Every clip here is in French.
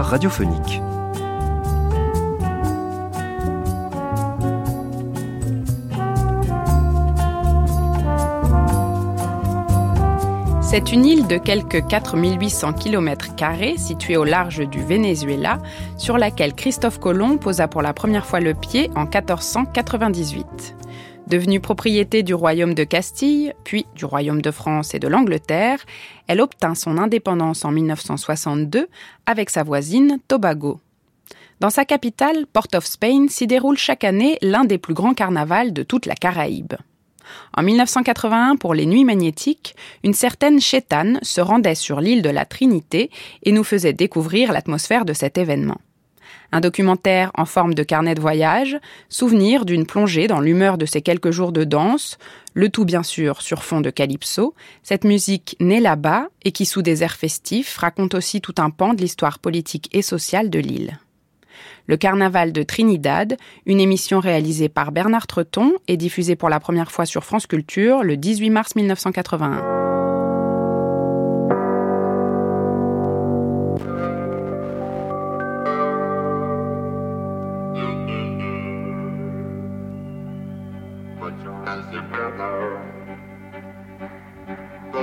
radiophonique. C'est une île de quelques 4800 km située au large du Venezuela, sur laquelle Christophe Colomb posa pour la première fois le pied en 1498. Devenue propriété du royaume de Castille, puis du royaume de France et de l'Angleterre, elle obtint son indépendance en 1962 avec sa voisine Tobago. Dans sa capitale, Port of Spain, s'y déroule chaque année l'un des plus grands carnavals de toute la Caraïbe. En 1981, pour les Nuits magnétiques, une certaine Chétane se rendait sur l'île de la Trinité et nous faisait découvrir l'atmosphère de cet événement. Un documentaire en forme de carnet de voyage, souvenir d'une plongée dans l'humeur de ces quelques jours de danse, le tout bien sûr sur fond de calypso, cette musique née là-bas et qui sous des airs festifs raconte aussi tout un pan de l'histoire politique et sociale de l'île. Le Carnaval de Trinidad, une émission réalisée par Bernard Treton et diffusée pour la première fois sur France Culture le 18 mars 1981.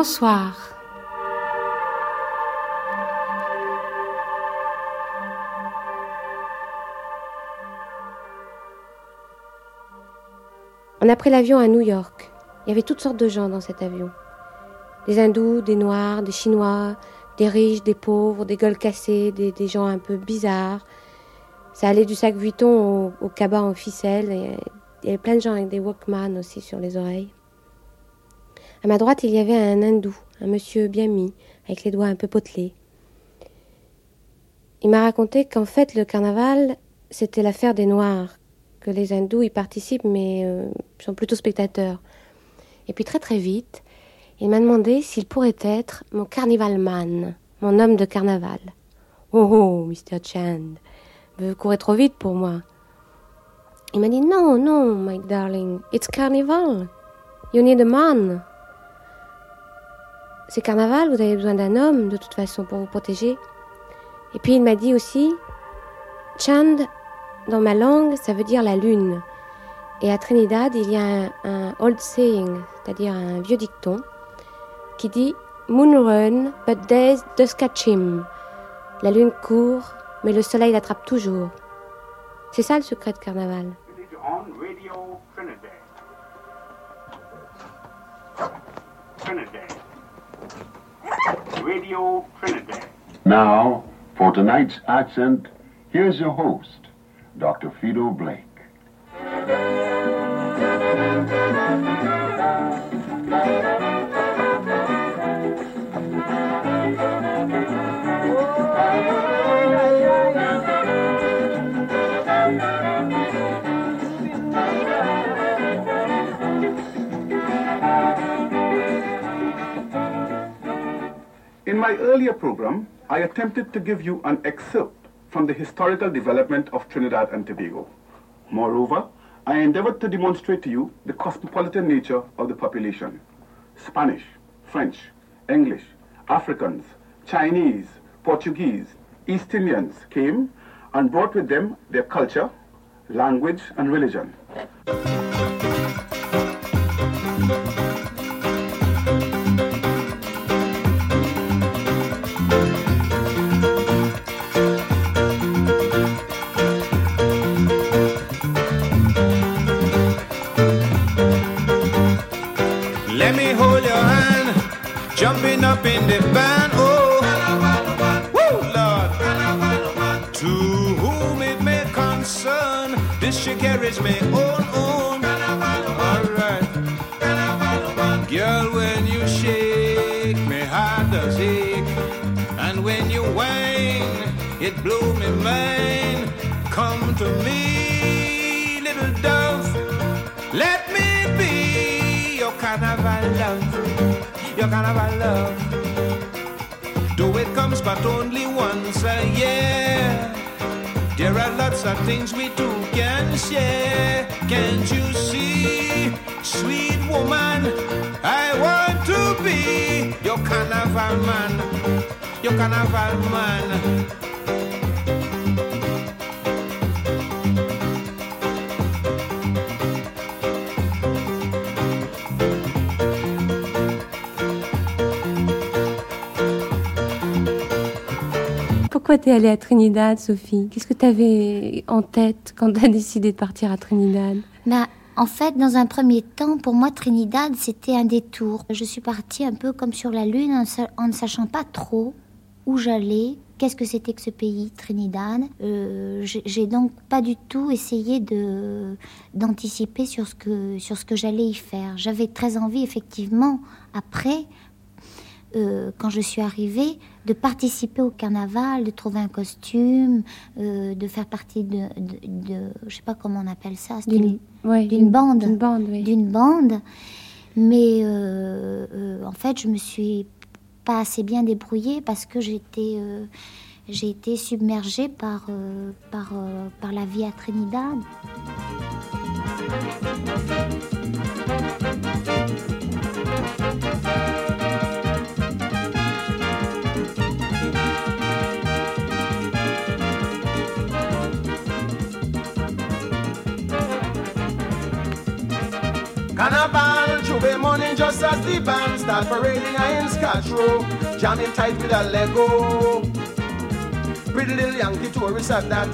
Bonsoir. On a pris l'avion à New York. Il y avait toutes sortes de gens dans cet avion. Des hindous, des noirs, des chinois, des riches, des pauvres, des gueules cassées, des, gens un peu bizarres. Ça allait du sac Vuitton au, au cabas en ficelle. il y avait plein de gens avec des Walkman aussi sur les oreilles. À ma droite, il y avait un hindou, un monsieur bien mis, avec les doigts un peu potelés. Il m'a raconté qu'en fait, le carnaval, c'était l'affaire des Noirs, que les hindous y participent, mais euh, sont plutôt spectateurs. Et puis très très vite, il m'a demandé s'il pourrait être mon carnivalman, mon homme de carnaval. Oh oh, Mr. Chand, vous courez trop vite pour moi. Il m'a dit non, non, my darling, it's carnival. You need a man. C'est carnaval, vous avez besoin d'un homme de toute façon pour vous protéger. Et puis il m'a dit aussi, Chand, dans ma langue, ça veut dire la lune. Et à Trinidad, il y a un, old saying, c'est-à-dire un vieux dicton, qui dit Moon run, but days does catch him. La lune court, mais le soleil l'attrape toujours. C'est ça le secret de carnaval. Radio Trinidad. Now, for tonight's accent, here's your host, Dr. Fido Blake. My earlier program, I attempted to give you an excerpt from the historical development of Trinidad and Tobago. Moreover, I endeavored to demonstrate to you the cosmopolitan nature of the population. Spanish, French, English, Africans, Chinese, Portuguese, East Indians came and brought with them their culture, language, and religion. Oh, Lord. To whom it may concern, this she carries me on, on. Alright. Girl, when you shake, my heart does ache. And when you whine, it blow me mind. Come to me, little dove. Let me be your carnival love. Your carnival love. Comes but only once a year. There are lots of things we two can share. Can't you see, sweet woman? I want to be your carnival man. Your carnival man. Pourquoi t'es allée à Trinidad, Sophie? Qu'est-ce que t'avais en tête quand t'as décidé de partir à Trinidad? Bah, en fait, dans un premier temps, pour moi, Trinidad, c'était un détour. Je suis partie un peu comme sur la Lune, en, ne sachant pas trop où j'allais, qu'est-ce que c'était que ce pays, Trinidad. Euh, j'ai donc pas du tout essayé de d'anticiper sur ce que sur ce que j'allais y faire. J'avais très envie, effectivement, après, euh, quand je suis arrivée, de participer au carnaval, de trouver un costume, euh, de faire partie de, de, je sais pas comment on appelle ça, c'était une- ouais, d'une bande. D'une bande, oui. d'une bande. Mais euh, en fait, je me suis pas assez bien débrouillée parce que j'étais j'ai été submergée par, par, par la vie à Trinidad. Carnival, J'ouvert morning just as the band start parading I in Scotch Row, jamming tight with a Lego. Pretty little Yankee tourist at that.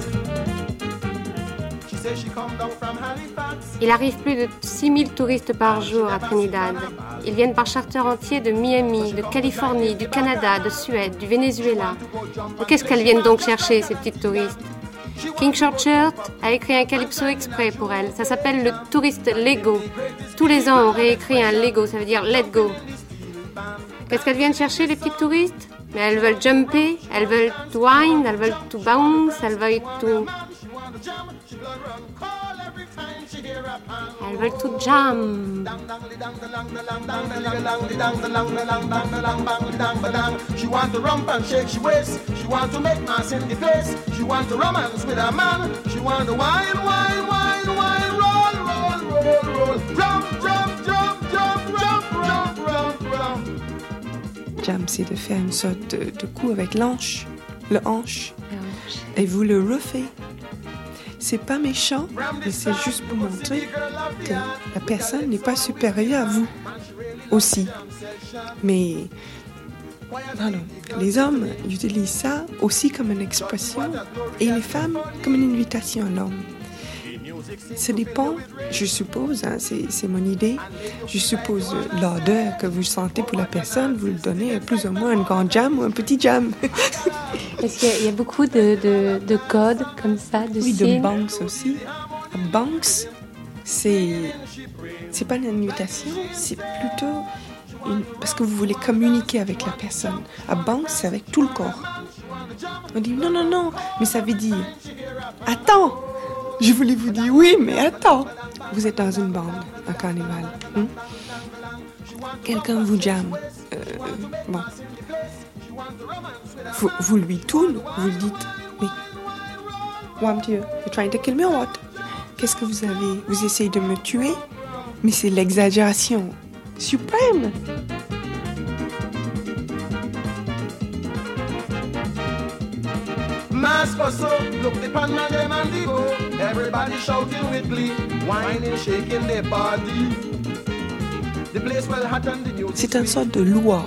She says she come down from Halifax. Il arrive plus de 6000 touristes par jour à Trinidad. Ils viennent par charter entier de Miami, de Californie, du Canada, de Suède, du Venezuela. Qu'est-ce qu'elles viennent donc chercher, ces petites touristes? King Shortshirt a écrit un calypso exprès pour elles. Ça s'appelle le touriste Lego. Tous les ans, on réécrit un Lego, ça veut dire let go. Qu'est-ce qu'elles viennent chercher, les petites touristes? Mais elles veulent jumper, elles veulent to wind, elles veulent to bounce, elles veulent to... Elles veulent to jump. She want to rump and shake she waist. She want to make mass in the place. She want to romance with a man. She want to wine, wine, wine, wine, roll, roll, roll, roll. Jump, jump, jump, jump, jump, jump, jump, jump. Jam, c'est de faire une sorte de, de coup avec l'anche, le hanche, et vous le refait. C'est pas méchant, mais c'est juste pour montrer que la personne n'est pas supérieure à vous aussi. Mais les hommes utilisent ça aussi comme une expression et les femmes comme une invitation à l'homme. Ça dépend, je suppose, hein, c'est mon idée, je suppose l'odeur que vous sentez pour la personne, vous le donnez plus ou moins un grand jam ou un petit jam. Est-ce qu'il y a- il y, a beaucoup de, de, de codes comme ça, de Oui, de banks aussi. Banks, c'est c'est pas une invitation, c'est plutôt une, parce que vous voulez communiquer avec la personne. À banks, c'est avec tout le corps. On dit non, non, non, mais ça veut dire attends. Je voulais vous dire oui, mais attends. Vous êtes dans une bande, un carnaval. hein? Quelqu'un vous jamme. Euh, bon. Vous, vous lui tournez, vous lui dites Mon Dieu, you're trying to kill me or what? Qu'est-ce que vous avez? Vous essayez de me tuer? Mais c'est l'exagération suprême. Mass so look the pan man them and the go. Everybody shouting with glee, whining, shaking their body. The place well hot and the music. C'est une sorte de loi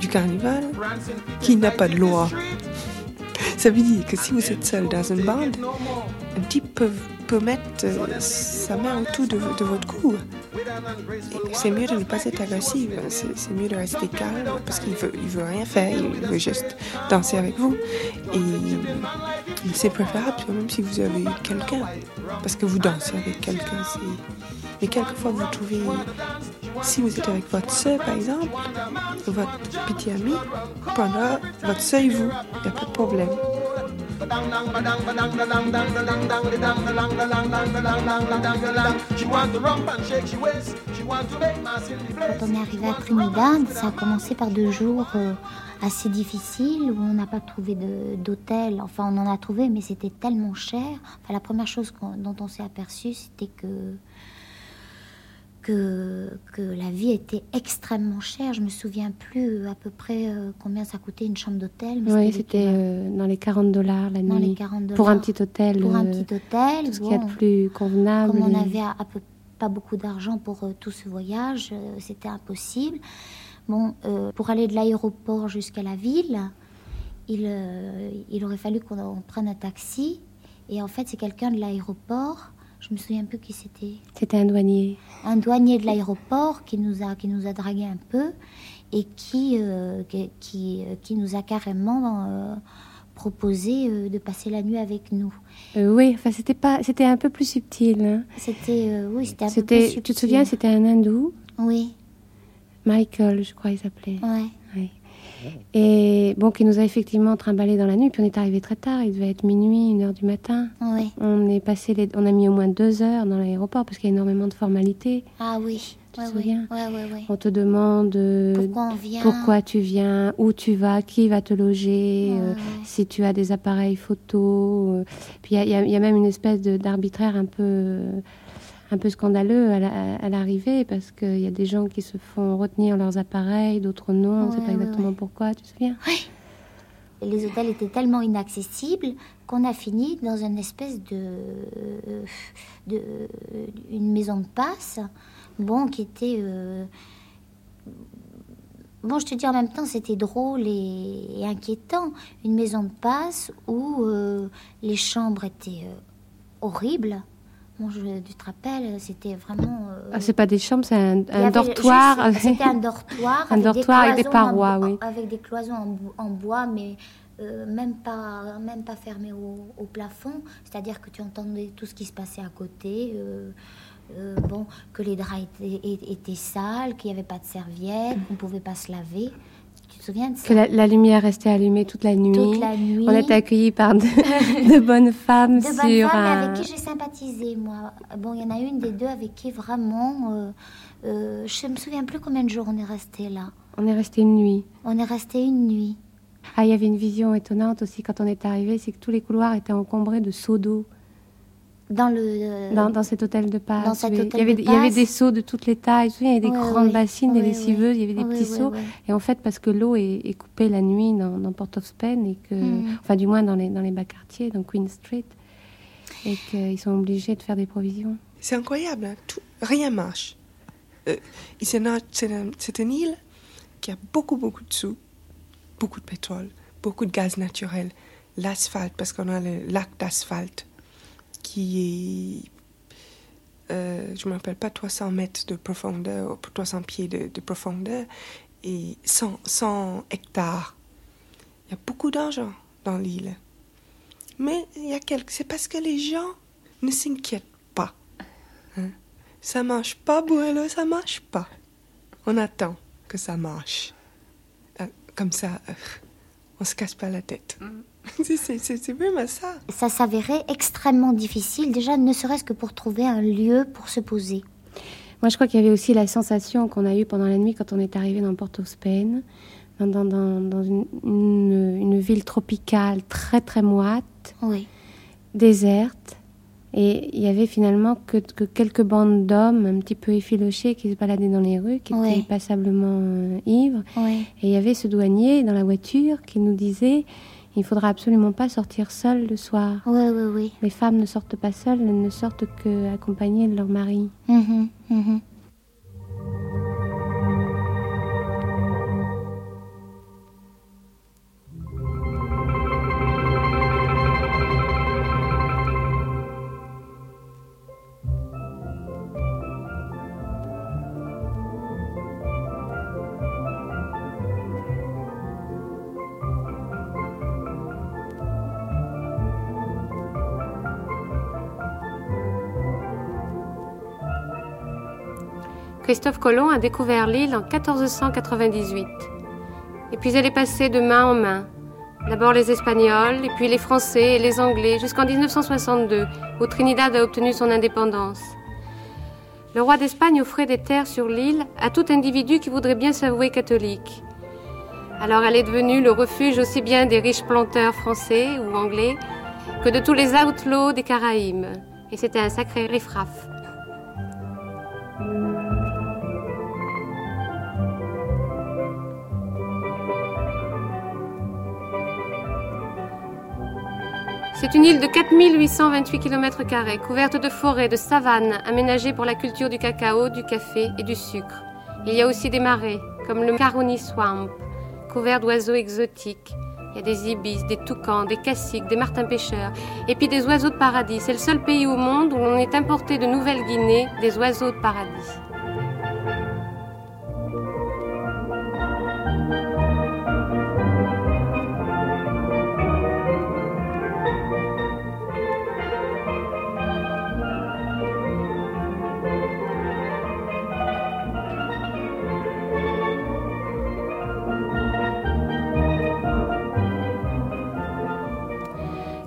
du carnaval qui n'a pas de loi. Ça veut dire que si vous êtes seul dans une bande, un type peut peut mettre euh, sa main autour de, de votre cou. C'est mieux de ne pas être agressif, c'est c'est mieux de rester calme parce qu'il veut, il veut rien faire, il veut juste danser avec vous. Et c'est préférable même si vous avez quelqu'un, parce que vous dansez avec quelqu'un. Mais quelquefois vous trouvez, si vous êtes avec votre soeur par exemple, votre petit ami, pendant votre soeur et vous, il n'y a pas de problème. Quand on est arrivé à Trinidad, ça a commencé par deux jours euh, assez difficiles où on n'a pas trouvé d'hôtel. Enfin, on en a trouvé, mais c'était tellement cher. La première chose dont on s'est aperçu, c'était que, que que la vie était extrêmement chère. Je me souviens plus à peu près euh, combien ça coûtait une chambre d'hôtel. Oui, c'était euh, dans les 40 dollars la Dans nuit. les 40 Pour un petit hôtel. pour un euh, petit hôtel. Tout ce qu'il y a de bon. plus convenable. Comme on et- avait à, à peu- pas beaucoup d'argent pour euh, tout ce voyage, euh, c'était impossible. Bon, euh, pour aller de l'aéroport jusqu'à la ville, il, euh, il aurait fallu qu'on on prenne un taxi. Et en fait, c'est quelqu'un de l'aéroport, je me souviens plus qui c'était, C'était un douanier. un douanier de l'aéroport qui nous a qui nous a dragué un peu et qui euh, qui, qui, euh, qui nous a carrément euh, proposé euh, de passer la nuit avec nous. Oui, enfin, c'était pas, c'était un peu plus subtil. hein. C'était oui, c'était un peu plus tu te subtil. souviens, c'était un hindou, Oui, Michael, je crois, il s'appelait. ouais. Oui. Et bon, qui nous a effectivement trimballé dans la nuit. Puis on est arrivé très tard. Il devait être minuit, une heure du matin. Oui. On est passé, les... on a mis au moins deux heures dans l'aéroport parce qu'il y a énormément de formalités. Ah oui. Tu ouais, te souviens Ouais, ouais. On te demande euh, Pourquoi on vient pourquoi tu viens, où tu vas, qui va te loger, euh, si tu as des appareils photo. euh. Puis il y y, a- il y a même une espèce d'arbitraire un peu, un peu scandaleux à la- à l'arrivée parce qu'il y a des gens qui se font retenir leurs appareils, d'autres non. on ne sait pas ouais, exactement ouais. pourquoi, tu te souviens? Et Les hôtels étaient tellement inaccessibles qu'on a fini dans une espèce de, de une maison de passe, bon, qui était euh, bon, je te dis en même temps, c'était drôle et, et inquiétant. Une maison de passe où euh, les chambres étaient euh, horribles. Bon, je, tu te rappelles, c'était vraiment. euh, ah, C'est pas des chambres, c'est un, dortoir. C'était un dortoir. Un avec des dortoir avec des cloisons en parois, oui. Avec des cloisons en, bo- en bois, mais euh, même pas, même pas fermées au, au plafond. C'est-à-dire que tu entendais tout ce qui se passait à côté. euh, euh, bon, que les draps étaient, étaient sales, qu'il n'y avait pas de serviettes, qu'on ne pouvait pas se laver. Tu te souviens de ça Que la, la lumière restait allumée toute la nuit. Toute la nuit. On était accueillis par de, de bonnes femmes de bonnes femmes un... avec qui j'ai sympathisé, moi. Bon, il y en a une des deux avec qui vraiment. euh, euh, je ne me souviens plus combien de jours on est resté là. On est resté une nuit. On est resté une nuit. Ah, il y avait une vision étonnante aussi quand on est arrivé, c'est que tous les couloirs étaient encombrés de seaux d'eau Dans le. dans, dans cet hôtel de passe. dans cet Oui. hôtel il, y avait, de il y avait des seaux de toutes les tailles, il y avait des grandes bassines, des lessiveuses, il y avait des petits seaux. Et en fait, parce que l'eau est, est coupée la nuit dans, dans Port of Spain, et que, Mhm. enfin du moins dans les, dans les bas quartiers, dans Queen Street, et qu'ils sont obligés de faire des provisions. C'est incroyable, hein, tout- rien marche. Euh, c'est une île qui a beaucoup, beaucoup de sous, beaucoup de pétrole, beaucoup de gaz naturel, l'asphalte, parce qu'on a le lac d'asphalte qui est, euh, je ne me rappelle pas, 300 mètres de profondeur, ou 300 pieds de, de profondeur, et 100, 100 hectares. Il y a beaucoup d'argent dans l'île. Mais il y a quelques... c'est parce que les gens ne s'inquiètent pas. Hein. Ça marche pas, Boileau, ça marche pas. On attend que ça marche. Euh, Comme ça, euh, on se casse pas la tête. C'est- c'est- vraiment ça. Ça s'avérait extrêmement difficile, déjà ne serait-ce que pour trouver un lieu pour se poser. Moi, je crois qu'il y avait aussi la sensation qu'on a eue pendant la nuit quand on est arrivé dans Port of Spain, dans, dans, dans, dans une, une, une ville tropicale très très moite, Oui. déserte. Et il y avait finalement que, que quelques bandes d'hommes un petit peu effilochés qui se baladaient dans les rues, qui étaient passablement euh, ivres. Oui. Et il y avait ce douanier dans la voiture qui nous disait il faudra absolument pas sortir seul le soir. Oui, oui, oui. Les femmes ne sortent pas seules, elles ne sortent que accompagnées de leur mari. Mhm, mhm. Christophe Colomb a découvert l'île en 1498. Et puis elle est passée de main en main. D'abord les Espagnols, et puis les Français et les Anglais, jusqu'en 1962, où Trinidad a obtenu son indépendance. Le roi d'Espagne offrait des terres sur l'île à tout individu qui voudrait bien s'avouer catholique. Alors elle est devenue le refuge aussi bien des riches planteurs français ou anglais que de tous les outlaws des Caraïbes. Et c'était un sacré riffraff. C'est une île de 4828 km, couverte de forêts, de savanes, aménagée pour la culture du cacao, du café et du sucre. Il y a aussi des marais, comme le Caroni Swamp, couvert d'oiseaux exotiques. Il y a des ibis, des toucans, des caciques, des martins pêcheurs, et puis des oiseaux de paradis. C'est le seul pays au monde où l'on est importé de Nouvelle-Guinée des oiseaux de paradis.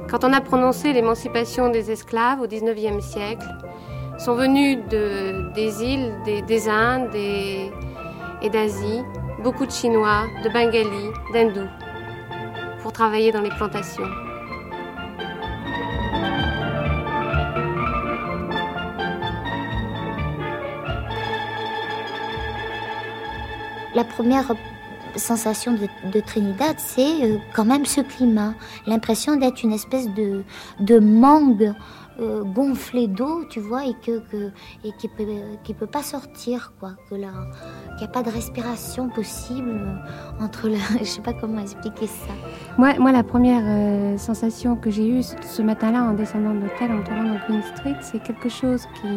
Quand on a prononcé l'émancipation des esclaves au XIXe siècle, sont venus de, des îles, des, Indes et d'Asie, beaucoup de Chinois, de Bengalis, d'Hindous, pour travailler dans les plantations. La première sensation de, Trinidad, c'est euh, quand même ce climat. L'impression d'être une espèce de, de mangue euh, gonflé d'eau, tu vois, et, que, et qui peut, qui peut pas sortir, quoi. Que qu'il n'y a pas de respiration possible euh, entre la. Je sais pas comment expliquer ça. Moi, moi la première sensation que j'ai eue ce matin-là en descendant de l'hôtel, en tournant dans Queen Street, c'est quelque chose qui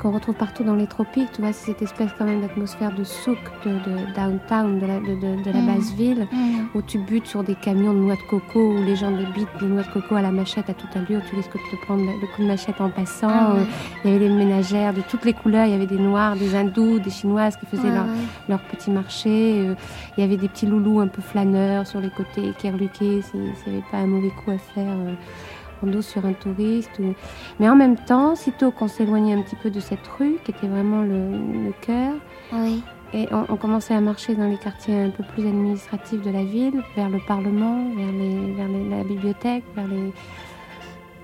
qu'on retrouve partout dans les tropiques. Tu vois, c'est cette espèce quand même d'atmosphère de souk, de, downtown, de la, de, la mm. basse ville, mm. où tu butes sur des camions de noix de coco, où les gens débitent des noix de coco à la machette à toute allure. Tu risques de te prendre le coup de machette en passant. Ah il y avait des ménagères de toutes les couleurs. Il y avait des noirs, des hindous, des chinoises qui faisaient leur, leur, petit marché. Euh, il y avait des petits loulous un peu flâneurs sur les côtés qui reluquaient s'il n'y avait pas un mauvais coup à faire. Sur un touriste. Mais en même temps, sitôt qu'on s'éloignait un petit peu de cette rue, qui était vraiment le, cœur, et on, commençait à marcher dans les quartiers un peu plus administratifs de la ville, vers le Parlement, vers, les, vers la bibliothèque, vers les...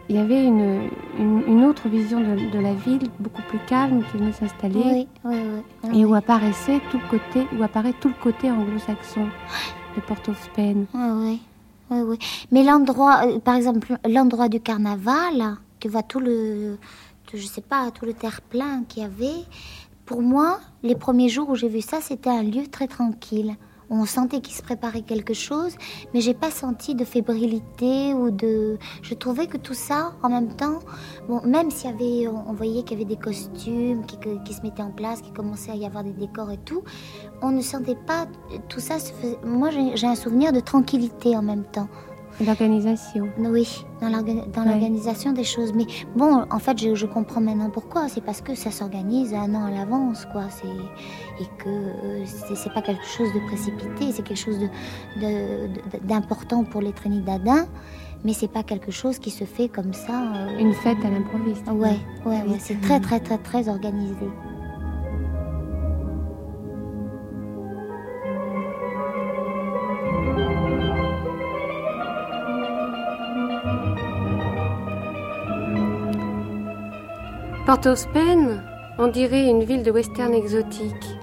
Il y avait une, une, autre vision de, la ville, beaucoup plus calme, qui venait s'installer, et où apparaissait tout le côté, où apparaît tout le côté anglo-saxon de Port-of-Spain. oui Mais l'endroit, euh, par exemple, l'endroit du carnaval, tu vois tout le, je sais pas, tout le terre-plein qu'il y avait. Pour moi, les premiers jours où j'ai vu ça, c'était un lieu très tranquille. On sentait qu'il se préparait quelque chose, mais j'ai pas senti de fébrilité ou de. Je trouvais que tout ça, en même temps, bon, même s'il y avait, on voyait qu'il y avait des costumes qui, qui, se mettaient en place, qu'il commençait à y avoir des décors et tout, on ne sentait pas tout ça. Se faisait... Moi, j'ai un souvenir de tranquillité en même temps. L'organisation. Oui, dans l'organisation des choses. Mais bon, en fait, je, comprends maintenant pourquoi. C'est parce que ça s'organise un an à l'avance, quoi. Et que euh, c'est pas quelque chose de précipité, c'est quelque chose d'important pour les Trinidadiens. Mais c'est pas quelque chose qui se fait comme ça. Euh, Une fête à l'improviste. Ouais, ouais, ouais. C'est très, très, très, très organisé. Port-of-Spain, on dirait une ville de western exotique,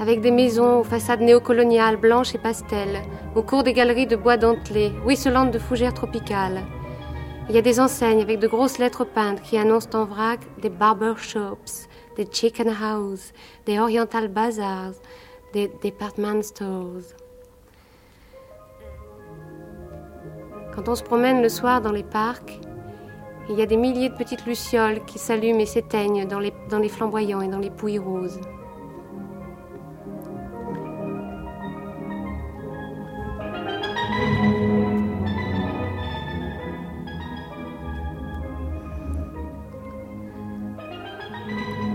avec des maisons aux façades néocoloniales blanches et pastel, au cours des galeries de bois dentelé, ruisselantes de fougères tropicales. Il y a des enseignes avec de grosses lettres peintes qui annoncent en vrac des barber shops, des chicken houses, des oriental bazaars, des department stores. Quand on se promène le soir dans les parcs, il y a des milliers de petites lucioles qui s'allument et s'éteignent dans les, flamboyants et dans les pouilles roses.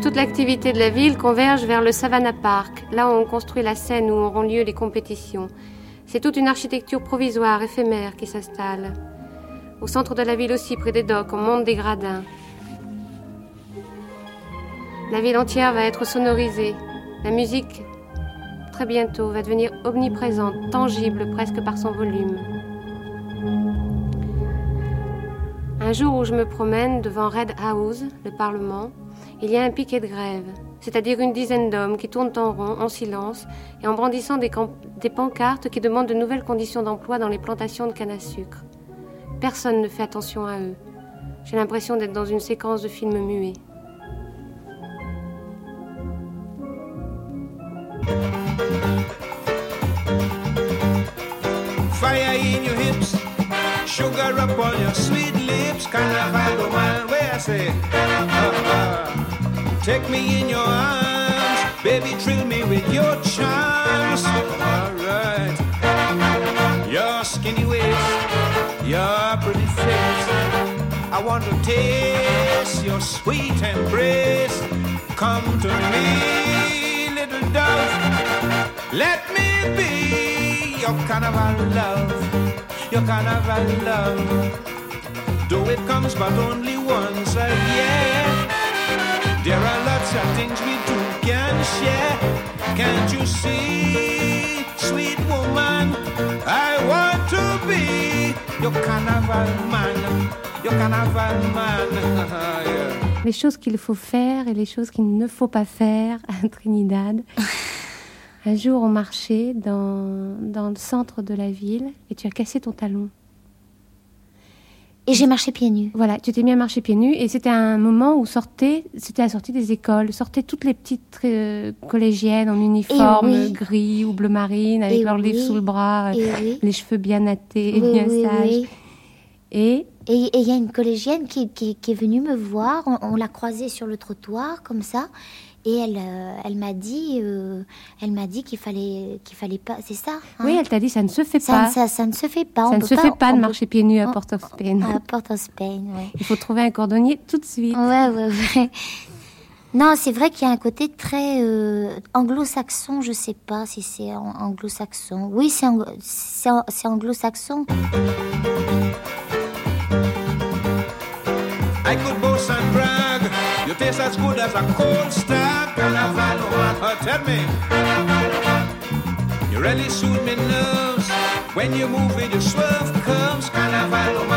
Toute l'activité de la ville converge vers le Savannah Park, là où on construit la scène où auront lieu les compétitions. C'est toute une architecture provisoire, éphémère, qui s'installe. Au centre de la ville aussi, près des docks, on monte des gradins. La ville entière va être sonorisée. La musique, très bientôt, va devenir omniprésente, tangible presque par son volume. Un jour où je me promène devant Red House, le Parlement, il y a un piquet de grève, c'est-à-dire une dizaine d'hommes qui tournent en rond, en silence, et en brandissant des, des pancartes qui demandent de nouvelles conditions d'emploi dans les plantations de canne à sucre. Personne ne fait attention à eux. J'ai l'impression d'être dans une séquence de film muet. Fire in your hips, sugar up on your sweet lips, carnival woman, where I say, uh, uh, take me in your arms, baby, thrill me with your charms. Alright, your your pretty face. I want to taste your sweet embrace. Come to me, little dove. Let me be your carnival love, your carnival love. Though it comes but only once a year. There are lots of things we two can share. Can't you see, sweet woman? I want to be Les choses qu'il faut faire et les choses qu'il ne faut pas faire à Trinidad. Un jour, on marchait dans, dans le centre de la ville et tu as cassé ton talon. Et j'ai marché pieds nus. Voilà, tu t'es mis à marcher pieds nus et c'était un moment où sortaient, c'était la sortie des écoles, sortaient toutes les petites euh, collégiennes en uniforme oui. gris ou bleu marine avec Et leur livre oui. sous le bras, oui. les cheveux bien nattés bien sages. Et Et et il y a une collégienne qui, qui- qui est venue me voir. On, on l'a croisée sur le trottoir comme ça, et elle, euh, elle m'a dit, euh, elle m'a dit qu'il fallait, qu'il fallait pas. C'est ça. hein oui, elle t'a dit ça ne se fait ça, pas. ça, ça ne se fait pas. on Ça ne peut se fait pas de peut- marcher pieds nus à Port of Spain. À Port-of-Spain, ouais. Il faut trouver un cordonnier tout de suite. Ouais, ouais, ouais. Non, c'est vrai qu'il y a un côté très euh, anglo-saxon, je sais pas si c'est an- anglo-saxon. Oui, c'est ang- c'est an- c'est anglo-saxon. I could boast and brag. You taste as good as a cold stag. Oh, tell me. You really soothe me nerves when you move with your swerve curves. Carnival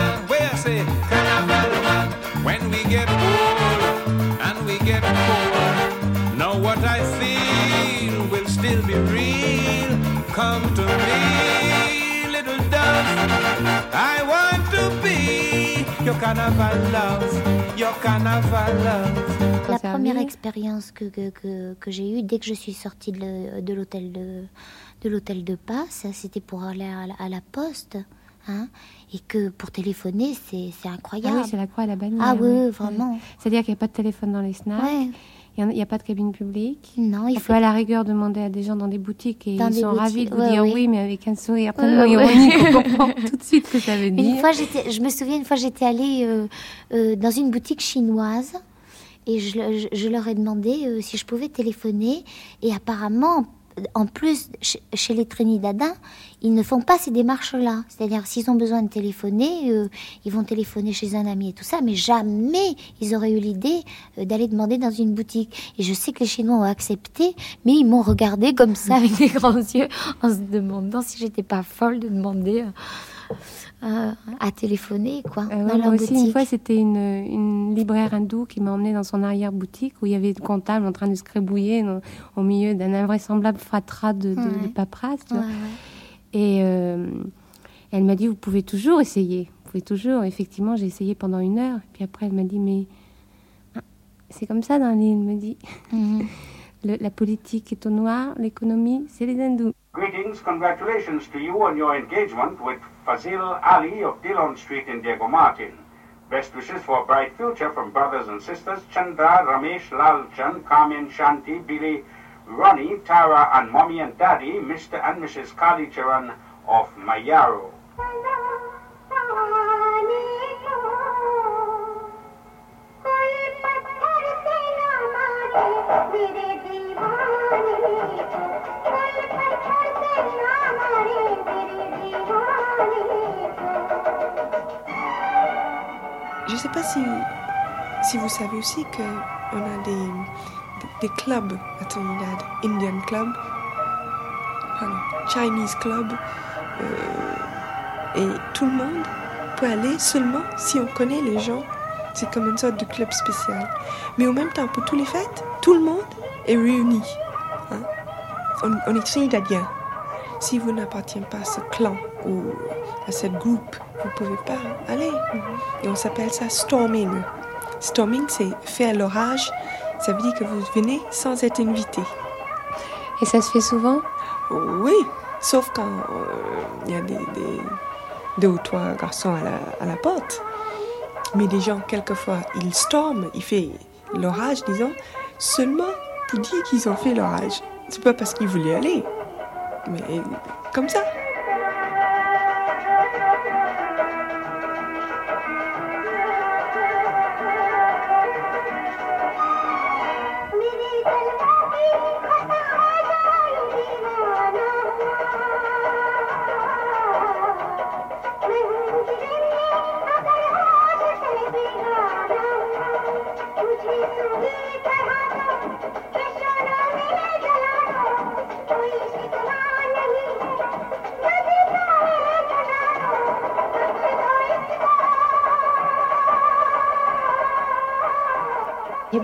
love, your love. La première expérience que, que, que, que j'ai eue dès que je suis sortie de l'hôtel de, de l'hôtel de passe, c'était pour aller à la, à la poste. Hein, et que pour téléphoner, c'est c'est Ah incroyable. oui, c'est la croix à la bannière. Ah oui, oui. vraiment. C'est-à-dire qu'il n'y a pas de téléphone dans les snacks, Ouais. Il n'y a, pas de cabine publique. Non, il On faut. peut à la rigueur demander à des gens dans des boutiques et Dans ils sont ravis de vous ouais, dire ouais. oui, mais avec un sourire Ouais, tellement ouais. ironique, on comprend tout de suite ce que ça veut dire. Une fois, je me souviens, une fois, j'étais allée euh, euh, dans une boutique chinoise et je, je- je leur ai demandé euh, si je pouvais téléphoner. Et apparemment, en plus, chez, chez les Trinidadiens, ils ne font pas ces démarches-là. C'est-à-dire, s'ils ont besoin de téléphoner, euh, ils vont téléphoner chez un ami et tout ça, mais jamais ils auraient eu l'idée euh, d'aller demander dans une boutique. Et je sais que les Chinois ont accepté, mais ils m'ont regardé comme ça avec des grands yeux en se demandant si j'étais pas folle de demander. euh, à téléphoner, quoi, ouais, dans moi aussi, une boutique. fois, c'était une, une libraire hindoue qui m'a emmenée dans son arrière-boutique où il y avait le comptable en train de se crébouiller dans- au milieu d'un invraisemblable fatras de, de, paperasse. tu Ouais, vois. ouais. Et euh, elle m'a dit, vous pouvez toujours essayer. Vous pouvez toujours. Effectivement, j'ai essayé pendant une heure. Et puis après, elle m'a dit, mais ah, c'est comme ça dans l'île, me dit. Mhm. Le- la politique est au noir, l'économie, c'est les hindous. Greetings, congratulations to you on your engagement with Fazil Ali of Dillon Street in Diego Martin. Best wishes for a bright future from brothers and sisters Chandra, Ramesh, Lalchan, Carmen, Shanti, Billy, Ronnie, Tara and Mommy and Daddy, Mr. and Mrs. Kalicharan of Mayaro. Je ne sais pas si, si vous savez aussi qu'on a des, des, clubs à Trinidad. Indian Club, pardon, Chinese Club. euh, et tout le monde peut aller seulement si on connaît les gens. C'est comme une sorte de club spécial. Mais en même temps, pour tous les fêtes, tout le monde est réuni. hein. On, on est Trinidadiens. Si vous n'appartenez pas à ce clan ou à ce groupe, vous ne pouvez pas aller. Et on s'appelle ça storming. Storming, c'est faire l'orage. Ça veut dire que vous venez sans être invité. Et ça se fait souvent? Oui, sauf quand euh, il y a des, des- deux ou trois garçons à la, à la porte. Mais les gens, quelquefois, ils storment, ils font l'orage, disons, seulement pour dire qu'ils ont fait l'orage. C'est pas parce qu'ils voulaient aller, mais comme ça.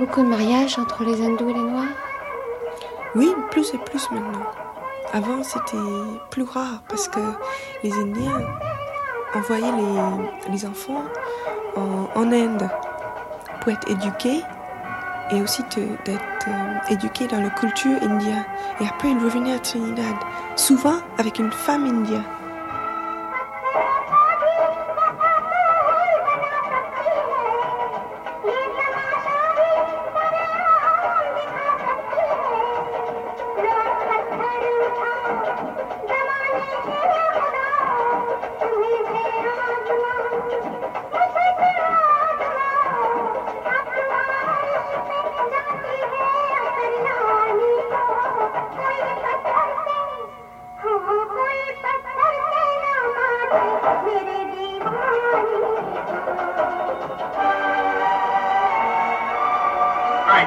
Beaucoup de mariages entre les hindous et les noirs Oui, plus et plus maintenant. Avant, c'était plus rare parce que les Indiens envoyaient les, les enfants en, en Inde pour être éduqués et aussi d'être euh, éduqués dans la culture indienne. Et après, ils revenaient à Trinidad, souvent avec une femme indienne.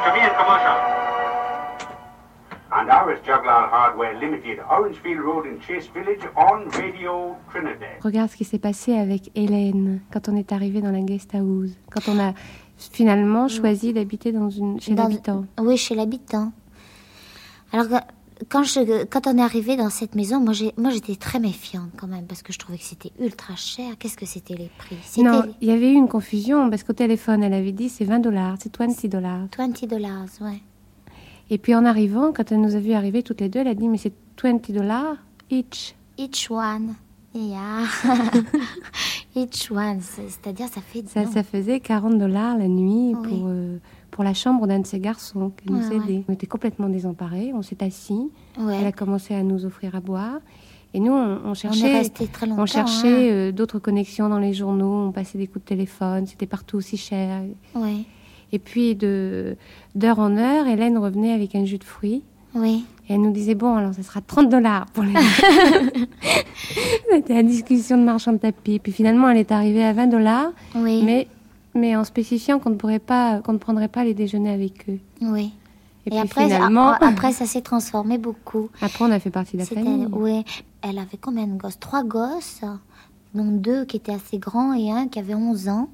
To be in commercial. And now is Juggler Hardware Limited, Orangefield Road in Chase Village on Radio Trinidad. Regarde ce qui s'est passé avec Hélène quand on est arrivé dans la guest house. Quand on a finalement choisi d'habiter dans une chez l'habitant. Oui, chez l'habitant. Alors, que- quand, je, quand on est arrivé dans cette maison, moi, j'ai, moi j'étais très méfiante quand même, parce que je trouvais que c'était ultra cher. Qu'est-ce que c'était les prix? Non, il y avait eu une confusion parce qu'au téléphone, elle avait dit c'est 20 dollars, c'est 20 dollars. 20 dollars, ouais. Et puis en arrivant, quand elle nous a vu arriver toutes les deux, elle a dit mais c'est 20 dollars each. Each one. Yeah. Each one. c'est- C'est-à-dire, ça fait. Ça, non. ça faisait 40 dollars la nuit Oui. pour, euh, pour la chambre d'un de ces garçons qui nous Ouais, aidait. ouais. On était complètement désemparés, on s'est assis, Ouais. elle a commencé à nous offrir à boire. Et nous, on, cherchait, on cherchait hein. euh, d'autres connexions dans les journaux, on passait des coups de téléphone, c'était partout aussi cher. Et puis, de d'heure en heure, Hélène revenait avec un jus de fruits. Oui. Et elle nous disait, bon, alors ça sera 30 dollars pour les... C'était la discussion de marchand de tapis. Puis finalement, elle est arrivée à 20 dollars, Oui. mais, mais en spécifiant qu'on ne, pourrait pas, qu'on ne prendrait pas les déjeuners avec eux. Oui. Et, Et, puis après, finalement, a- après, ça s'est transformé beaucoup. après, on a fait partie de la C'était- famille. ouais. Elle avait combien de gosses? Trois gosses, dont deux qui étaient assez grands et un qui avait 11 ans.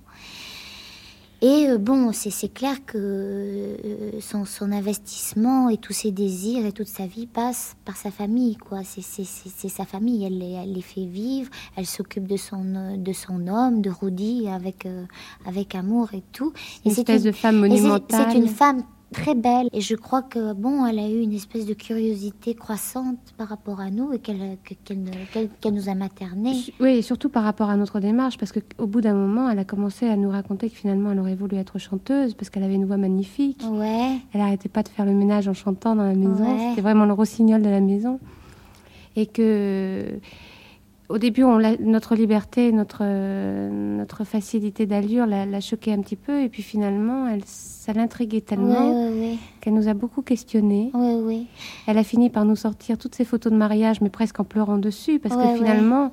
Et euh, bon, c'est clair que euh, son, son investissement et tous ses désirs et toute sa vie passent par sa famille, quoi. C'est- sa famille, elle les, elle les fait vivre, elle s'occupe de son, euh, de son homme, de Rudy, avec, euh, avec amour et tout. Une c'est espèce de femme monumentale. C'est une femme très belle et je crois que bon, elle a eu une espèce de curiosité croissante par rapport à nous et qu'elle qu'elle- qu'elle nous a maternés. Oui, et surtout par rapport à notre démarche, parce qu'au bout d'un moment, elle a commencé à nous raconter que finalement, elle aurait voulu être chanteuse, parce qu'elle avait une voix magnifique. Ouais, Elle arrêtait pas de faire le ménage en chantant dans la maison. Ouais. C'était vraiment le rossignol de la maison. Et que au début, on notre liberté, notre, notre facilité d'allure l'a, l'a choquée un petit peu. Et puis finalement, elle, ça l'intriguait tellement qu'elle nous a beaucoup questionnés. Elle a fini par nous sortir toutes ses photos de mariage, mais presque en pleurant dessus. Parce que finalement,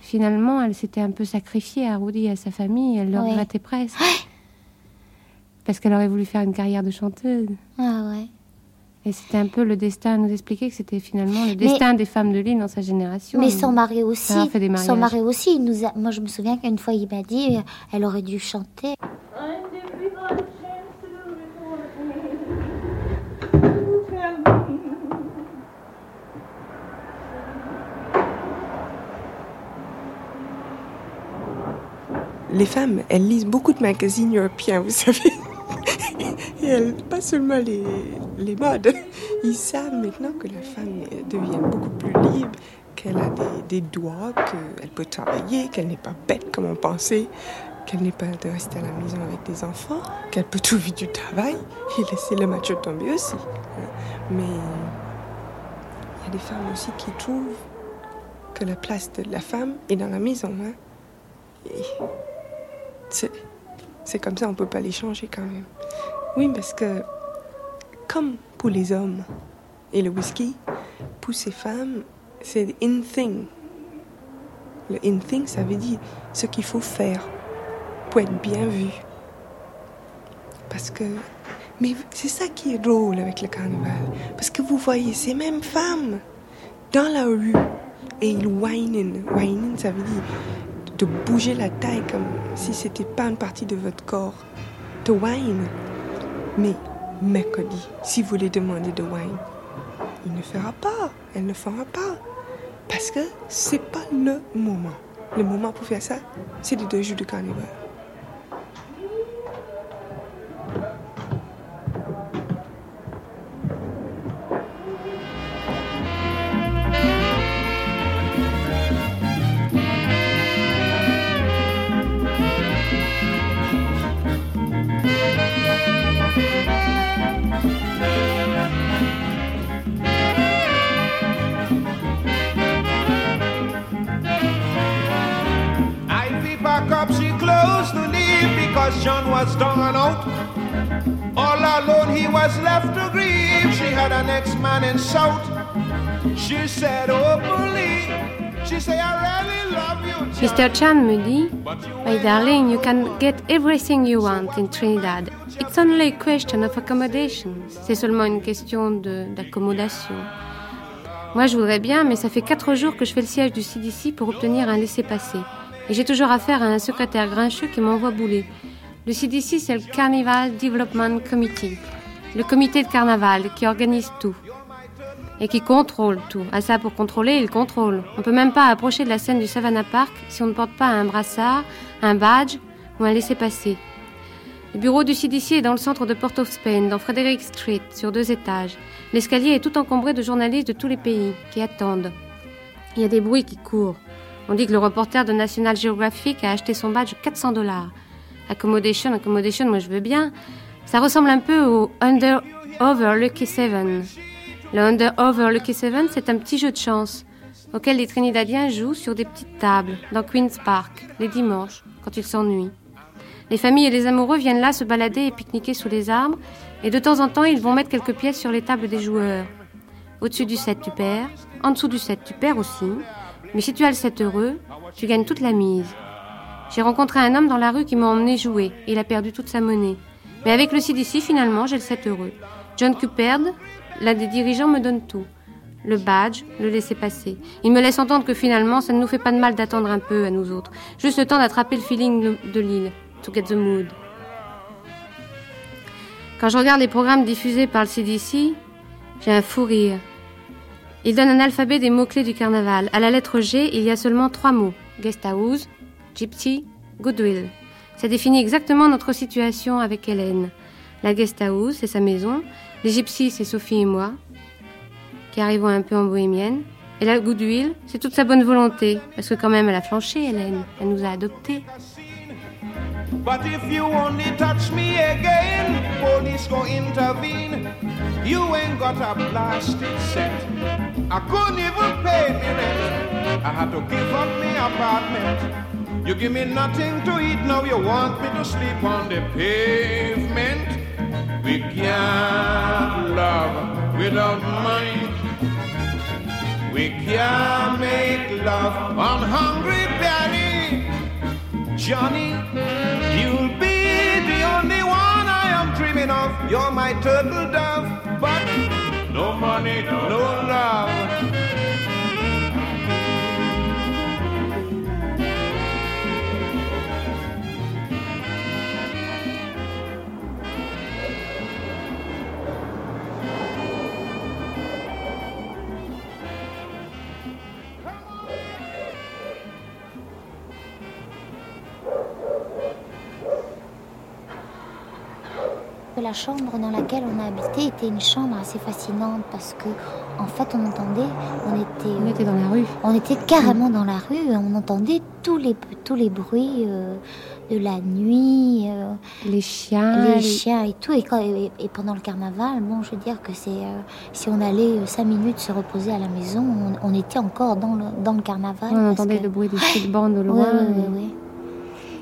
finalement, elle s'était un peu sacrifiée à Rudy et à sa famille. Elle le regrettait presque. Parce qu'elle aurait voulu faire une carrière de chanteuse. Ah ouais. Et c'était un peu le destin à nous expliquer que c'était finalement le destin des femmes de l'île dans sa génération. Mais son mari aussi. Son mari aussi. nous Moi, je me souviens qu'une fois, il m'a dit, elle aurait dû chanter. Les femmes, elles lisent beaucoup de magazines européens, vous savez. Pas seulement les, les modes, ils savent maintenant que la femme devient beaucoup plus libre, qu'elle a des, des doigts, qu'elle peut travailler, qu'elle n'est pas bête comme on pensait, qu'elle n'est pas de rester à la maison avec des enfants, qu'elle peut trouver du travail et laisser le macho tomber aussi. Mais il y a des femmes aussi qui trouvent que la place de la femme est dans la maison. Hein. C'est comme ça, on ne peut pas les changer quand même. Oui, parce que comme pour les hommes et le whisky, pour ces femmes, c'est in thing. Le in thing, ça veut dire ce qu'il faut faire pour être bien vu. Parce que. Mais c'est ça qui est drôle avec le carnaval. Parce que vous voyez ces mêmes femmes dans la rue et ils whinent. Whinent, ça veut dire de bouger la taille comme si c'était pas une partie de votre corps. De whine. Mais mercredi, si vous les demandez de wine, il ne fera pas, elle ne fera pas. Parce que c'est pas le moment. Le moment pour faire ça, c'est les deux jours de carnaval. John was down and out. All alone he was left to grieve. She had an ex-man in South. She said, oh. She said, I really love you. Mr. Chan me dit, My darling, you can get everything you want in Trinidad. It's only a question of accommodation. C'est seulement une question d'accommodation. Moi, je voudrais bien, mais ça fait quatre jours que je fais le siège du CDC pour obtenir un laissez-passer. Et j'ai toujours affaire à un secrétaire grincheux qui m'envoie bouler. Le CDC, c'est le Carnival Development Committee, le comité de carnaval qui organise tout et qui contrôle tout. À ça, pour contrôler, il contrôle. On peut même pas approcher de la scène du Savannah Park si on ne porte pas un brassard, un badge ou un laissez-passer. Le bureau du CDC est dans le centre de Port of Spain, dans Frederick Street, sur deux étages. L'escalier est tout encombré de journalistes de tous les pays qui attendent. Il y a des bruits qui courent. On dit que le reporter de National Geographic a acheté son badge 400 dollars. Accommodation, accommodation, moi je veux bien. Ça ressemble un peu au Under Over Lucky Seven. Le Under Over Lucky Seven, c'est un petit jeu de chance auquel les Trinidadiens jouent sur des petites tables dans Queen's Park les dimanches quand ils s'ennuient. Les familles et les amoureux viennent là se balader et pique-niquer sous les arbres et de temps en temps ils vont mettre quelques pièces sur les tables des joueurs. Au-dessus du 7 tu perds, en dessous du 7 tu perds aussi, mais si tu as le 7 heureux, tu gagnes toute la mise. J'ai rencontré un homme dans la rue qui m'a emmené jouer. Il a perdu toute sa monnaie. Mais avec le CDC, finalement, j'ai le 7 heureux. John Cuperd, l'un des dirigeants, me donne tout. Le badge, le laisser passer. Il me laisse entendre que finalement, ça ne nous fait pas de mal d'attendre un peu à nous autres. Juste le temps d'attraper le feeling de l'île. To get the mood. Quand je regarde les programmes diffusés par le CDC, j'ai un fou rire. Il donne un alphabet des mots-clés du carnaval. À la lettre G, il y a seulement trois mots. Guest house, Gypsy, Goodwill. Ça définit exactement notre situation avec Hélène. La guest house, c'est sa maison. Les gypsies, c'est Sophie et moi, qui arrivons un peu en bohémienne. Et la Goodwill, c'est toute sa bonne volonté, parce que quand même, elle a flanché, Hélène. Elle nous a adoptés. But if you only me again, police go intervene. You ain't got a blasted set. I couldn't even pay me rent. I had to give up apartment. You give me nothing to eat, now you want me to sleep on the pavement. We can't love without money. We can't make love on hungry belly. Johnny, you'll be the only one I am dreaming of. You're my turtle dove, but no money, no love. La chambre dans laquelle on a habité était une chambre assez fascinante parce que, en fait, on entendait, on était, On était dans la rue. on était carrément dans la rue, on entendait tous les tous les bruits euh, de la nuit, euh, Les chiens. les chiens et tout. Et, quand- et- et pendant le carnaval, bon, je veux dire que c'est euh, si on allait cinq minutes se reposer à la maison, on, on était encore dans le dans le carnaval. On entendait que- le bruit des street bands au loin. ouais, ouais, ouais.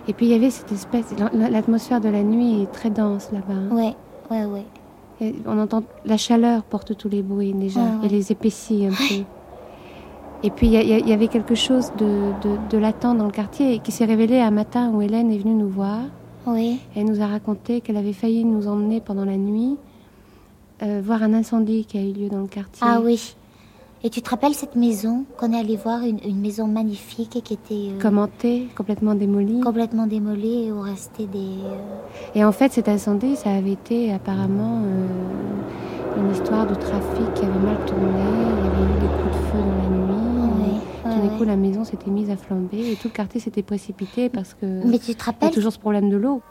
Et puis il y avait cette espèce. L'atmosphère de la nuit est très dense là-bas. hein. Ouais, ouais, ouais. Et on entend la chaleur porte tous les bruits déjà Ouais, ouais. et les épaissit un peu. Et puis il y, avait quelque chose de, de, de latent dans le quartier qui s'est révélé un matin où Hélène est venue nous voir. Oui. Elle nous a raconté qu'elle avait failli nous emmener pendant la nuit euh, voir un incendie qui a eu lieu dans le quartier. Ah oui. Et tu te rappelles cette maison qu'on est allé voir, une, une maison magnifique et qui était euh, Commenté, complètement démolie. complètement démolie et où restaient des. euh, Et en fait, cet incendie, ça avait été apparemment euh, une histoire de trafic qui avait mal tourné. Il y avait eu des coups de feu dans la nuit. Ouais, Tout d'un ouais. coup, la maison s'était mise à flamber et tout le quartier s'était précipité parce que Mais tu te il y a rappelles toujours ce problème de l'eau.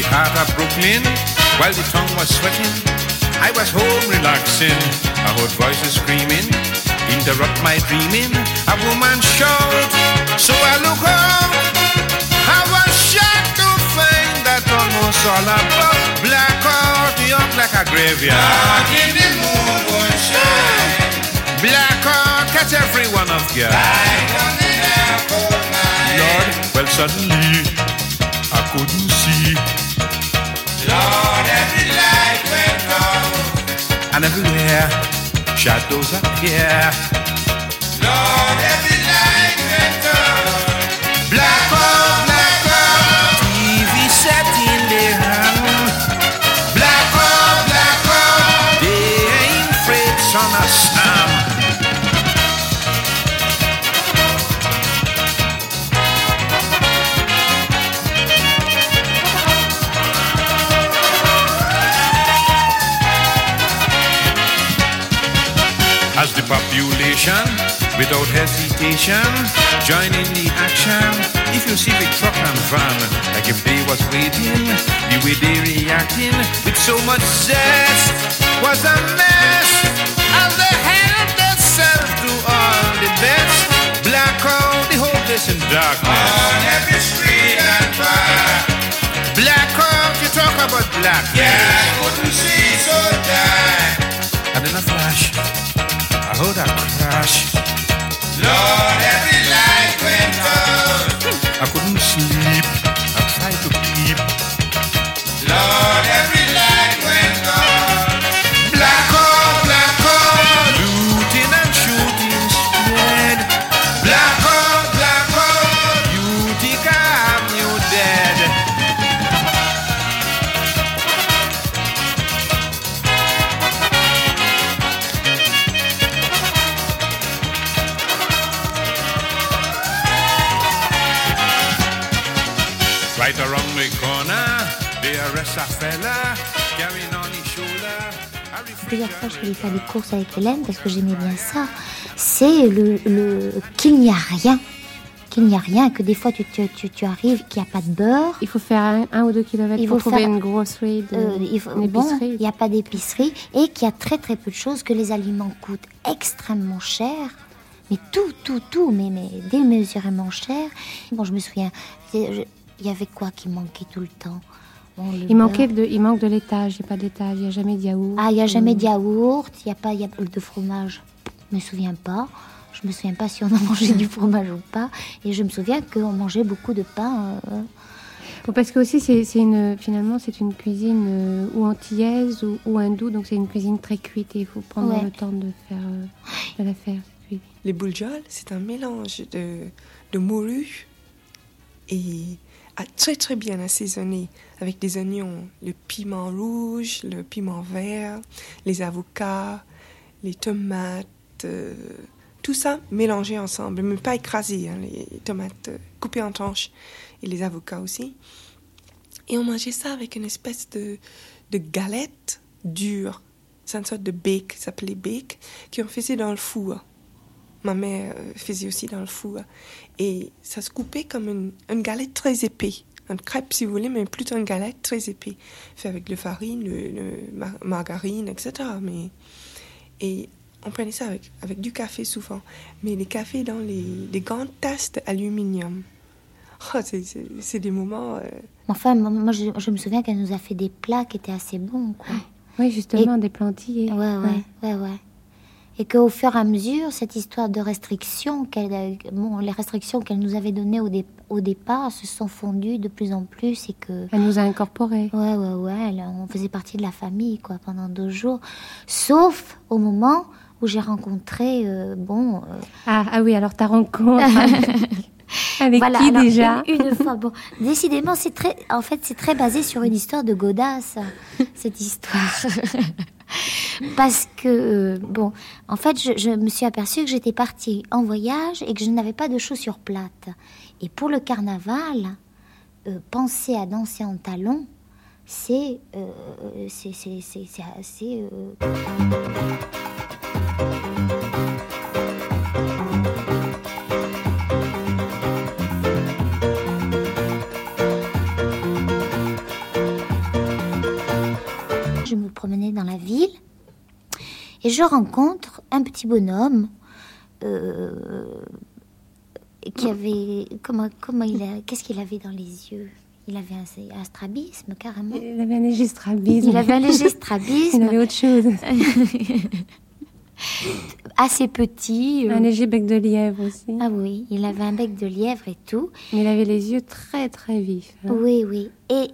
The heart of Brooklyn while the tongue was sweating. I was home relaxing. I heard voices screaming, interrupt my dreaming. A woman shout, so I look up. I was shocked to find that almost all above blackout, young like a graveyard. Dark in the moon would shine. Blackout, catch every one of you. Lord, well suddenly couldn't see. Lord, every light went out. And everywhere shadows appear. Lord, population, without hesitation, join in the action. If you see the truck and van, like if they was waiting, the way they reacting with so much zest was a mess. As they help themselves to all the best, black out the hopeless in darkness. On every street and bar. Black out, you talk about black. Yeah, I couldn't see so die. And in a flash, I heard a crash. Courses avec Hélène parce que j'aimais bien ça. C'est le, le qu'il n'y a rien qu'il n'y a rien, que des fois tu, tu, tu, tu arrives, qu'il n'y a pas de beurre. Il faut faire un, un ou deux kilomètres Il pour faut trouver faire- une grocery, de, Euh, il faut- une bon, épicerie. il n'y a pas d'épicerie et qu'il y a très très peu de choses, que les aliments coûtent extrêmement cher. Mais tout, tout, tout, mais, mais démesurément cher. Bon, je me souviens, il y avait quoi qui manquait tout le temps? Il, manquait de, il manque de laitage, il n'y a pas de laitage, il n'y a jamais de yaourt. Ah, il n'y a jamais Ou- de yaourt, il n'y a pas y a de fromage. Je me souviens pas. Je me souviens pas si on a mangé du fromage ou pas. Et je me souviens qu'on mangeait beaucoup de pain. euh, Bon, parce que aussi, c'est c'est une, finalement, c'est une cuisine euh, ou antillaise ou, ou hindoue, donc c'est une cuisine très cuite et il faut prendre Ouais. le temps de, faire, euh, de la faire. Les bouilloles, c'est un mélange de, de morue et très très bien assaisonné avec des oignons, le piment rouge, le piment vert, les avocats, les tomates, euh, tout ça mélangé ensemble, mais pas écrasé, hein, les tomates euh, coupées en tranches et les avocats aussi. Et on mangeait ça avec une espèce de, de galette dure. C'est une sorte de bake, ça s'appelait bake, qu'on faisait dans le four. Ma mère euh, faisait aussi dans le four. Et ça se coupait comme une, une galette très épais. Une crêpe, si vous voulez, mais plutôt une galette très épais. Fait avec le farine, le, le mar- margarine, etc. Mais, et on prenait ça avec, avec du café souvent. Mais les cafés dans les, les grandes tasses d'aluminium. Oh, c'est- des moments... euh, Enfin, moi, moi, je, je me souviens qu'elle nous a fait des plats qui étaient assez bons. Quoi. Oui, justement, des plantillés. Ouais, ouais, ouais, ouais. Et qu'au fur et à mesure, cette histoire de restrictions, qu'elle, bon, les restrictions qu'elle nous avait données au, dé- au départ se sont fondues de plus en plus et que... Elle nous a incorporés. Ouais, ouais, ouais, on faisait partie de la famille, quoi, pendant deux jours. Sauf au moment où j'ai rencontré, euh, bon... euh, Ah, ah oui, alors ta rencontre avec, voilà, qui alors, déjà une, une fois, bon, décidément, c'est très, en fait, c'est très basé sur une histoire de Godard, ça, cette histoire. Parce que, euh, bon, en fait, je, je me suis aperçue que j'étais partie en voyage et que je n'avais pas de chaussures plates. Et pour le carnaval, euh, penser à danser en talons, c'est, euh, c'est, c'est, c'est, c'est assez. euh, Je me promenais dans la ville et je rencontre un petit bonhomme euh, qui avait comment comment il a qu'est-ce qu'il avait dans les yeux? Il avait un, un strabisme carrément. Il avait un léger strabisme. Il avait un léger strabisme. Il avait autre chose. Assez petit. euh. Un léger bec de lièvre aussi. Ah oui, il avait un bec de lièvre et tout. Mais il avait les yeux très très vifs. hein. Oui, oui. Et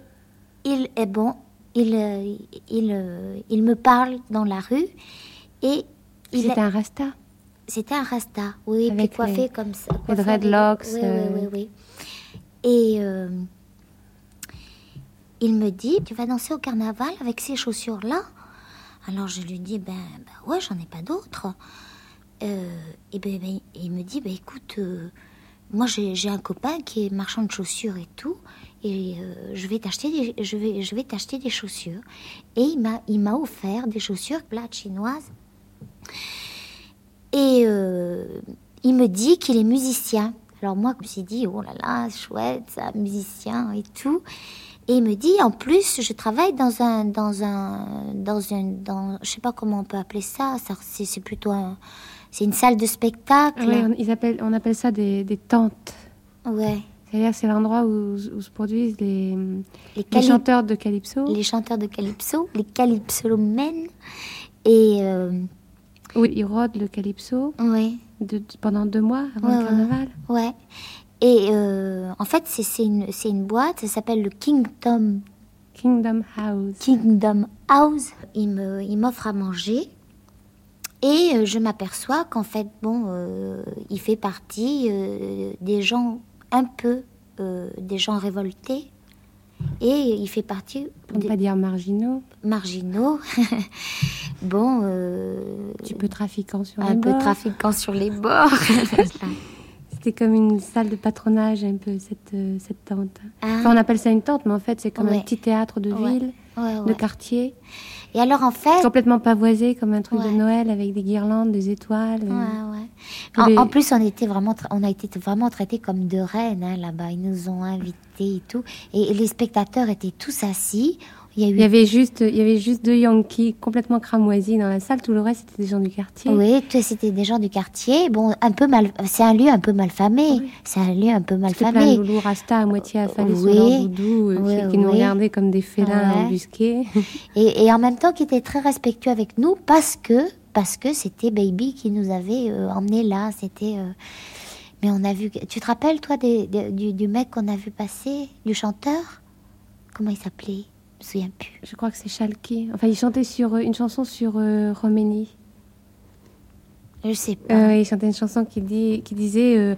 il est bon. Il, euh, il, euh, il me parle dans la rue et il C'était un rasta. C'était un rasta, oui, puis Avec coiffé les- comme ça. les coiffé dreadlocks, Oui, euh. oui, oui, oui. Et euh, il me dit, tu vas danser au carnaval avec ces chaussures-là? Alors je lui dis, ben, ben ouais, j'en ai pas d'autres. Euh, et ben, ben, il me dit, ben écoute, euh, moi j'ai j'ai un copain qui est marchand de chaussures et tout, et euh, je vais t'acheter des, je vais, je vais t'acheter des chaussures. Et il m'a, il m'a offert des chaussures plates chinoises. Et euh, il me dit qu'il est musicien. Alors moi, je me suis dit, oh là là, chouette, ça, musicien et tout. Et il me dit, en plus, je travaille dans un, dans un, dans un, dans, je sais pas comment on peut appeler ça. ça c'est, c'est plutôt un, c'est une salle de spectacle. Oui, on, ils appellent- on appelle ça des, des tentes. Ouais. C'est-à-dire c'est l'endroit où, où se produisent les, Les, chanteurs de calypso. les chanteurs de calypso, les calypsomènes. Et euh, Où ils rôdent le calypso de- pendant deux mois avant Ouais, le carnaval. Ouais. Et euh, en fait, c'est c'est une, c'est une boîte, ça s'appelle le Kingdom, Kingdom House. Kingdom House. Il me, il m'offre à manger. Et euh, je m'aperçois qu'en fait, bon, euh, il fait partie euh, des gens un peu, euh, des gens révoltés. Et il fait partie Pour ne des pas dire marginaux. marginaux. bon, euh, Un petit peu trafiquants sur un les peu bords. trafiquants sur les bords. C'était comme une salle de patronage un peu, cette, euh, cette tente. Ah. Enfin, on appelle ça une tente, mais en fait, c'est comme Ouais. un petit théâtre de Ouais. ville de quartier. Et alors en fait, complètement pavoisé comme un truc de Noël avec des guirlandes, des étoiles. En, en, plus, on était vraiment, on a été vraiment traités comme de reines hein, là-bas. Ils nous ont invités et tout, et les spectateurs étaient tous assis. Il y, avait juste, il y avait juste deux Yankees complètement cramoisis dans la salle. Tout le reste, c'était des gens du quartier. Oui, c'était des gens du quartier. Bon, un peu mal. C'est un lieu un peu mal famé. C'est un lieu un peu mal famé. Plein de loulous rasta à moitié affalés oui, sur leur doudou, euh, qui, nous regardaient comme des félins embusqués. Et, et, en même temps, qui étaient très respectueux avec nous parce que parce que c'était Baby qui nous avait euh, emmenés là. C'était. Euh, mais on a vu. Tu te rappelles toi des, du, du mec qu'on a vu passer, du chanteur? Comment il s'appelait? Me souviens plus. Je crois que c'est Chalki. Enfin, il chantait sur euh, une chanson sur euh, Roménie. Je sais pas. Euh, il chantait une chanson qui, dit, qui disait,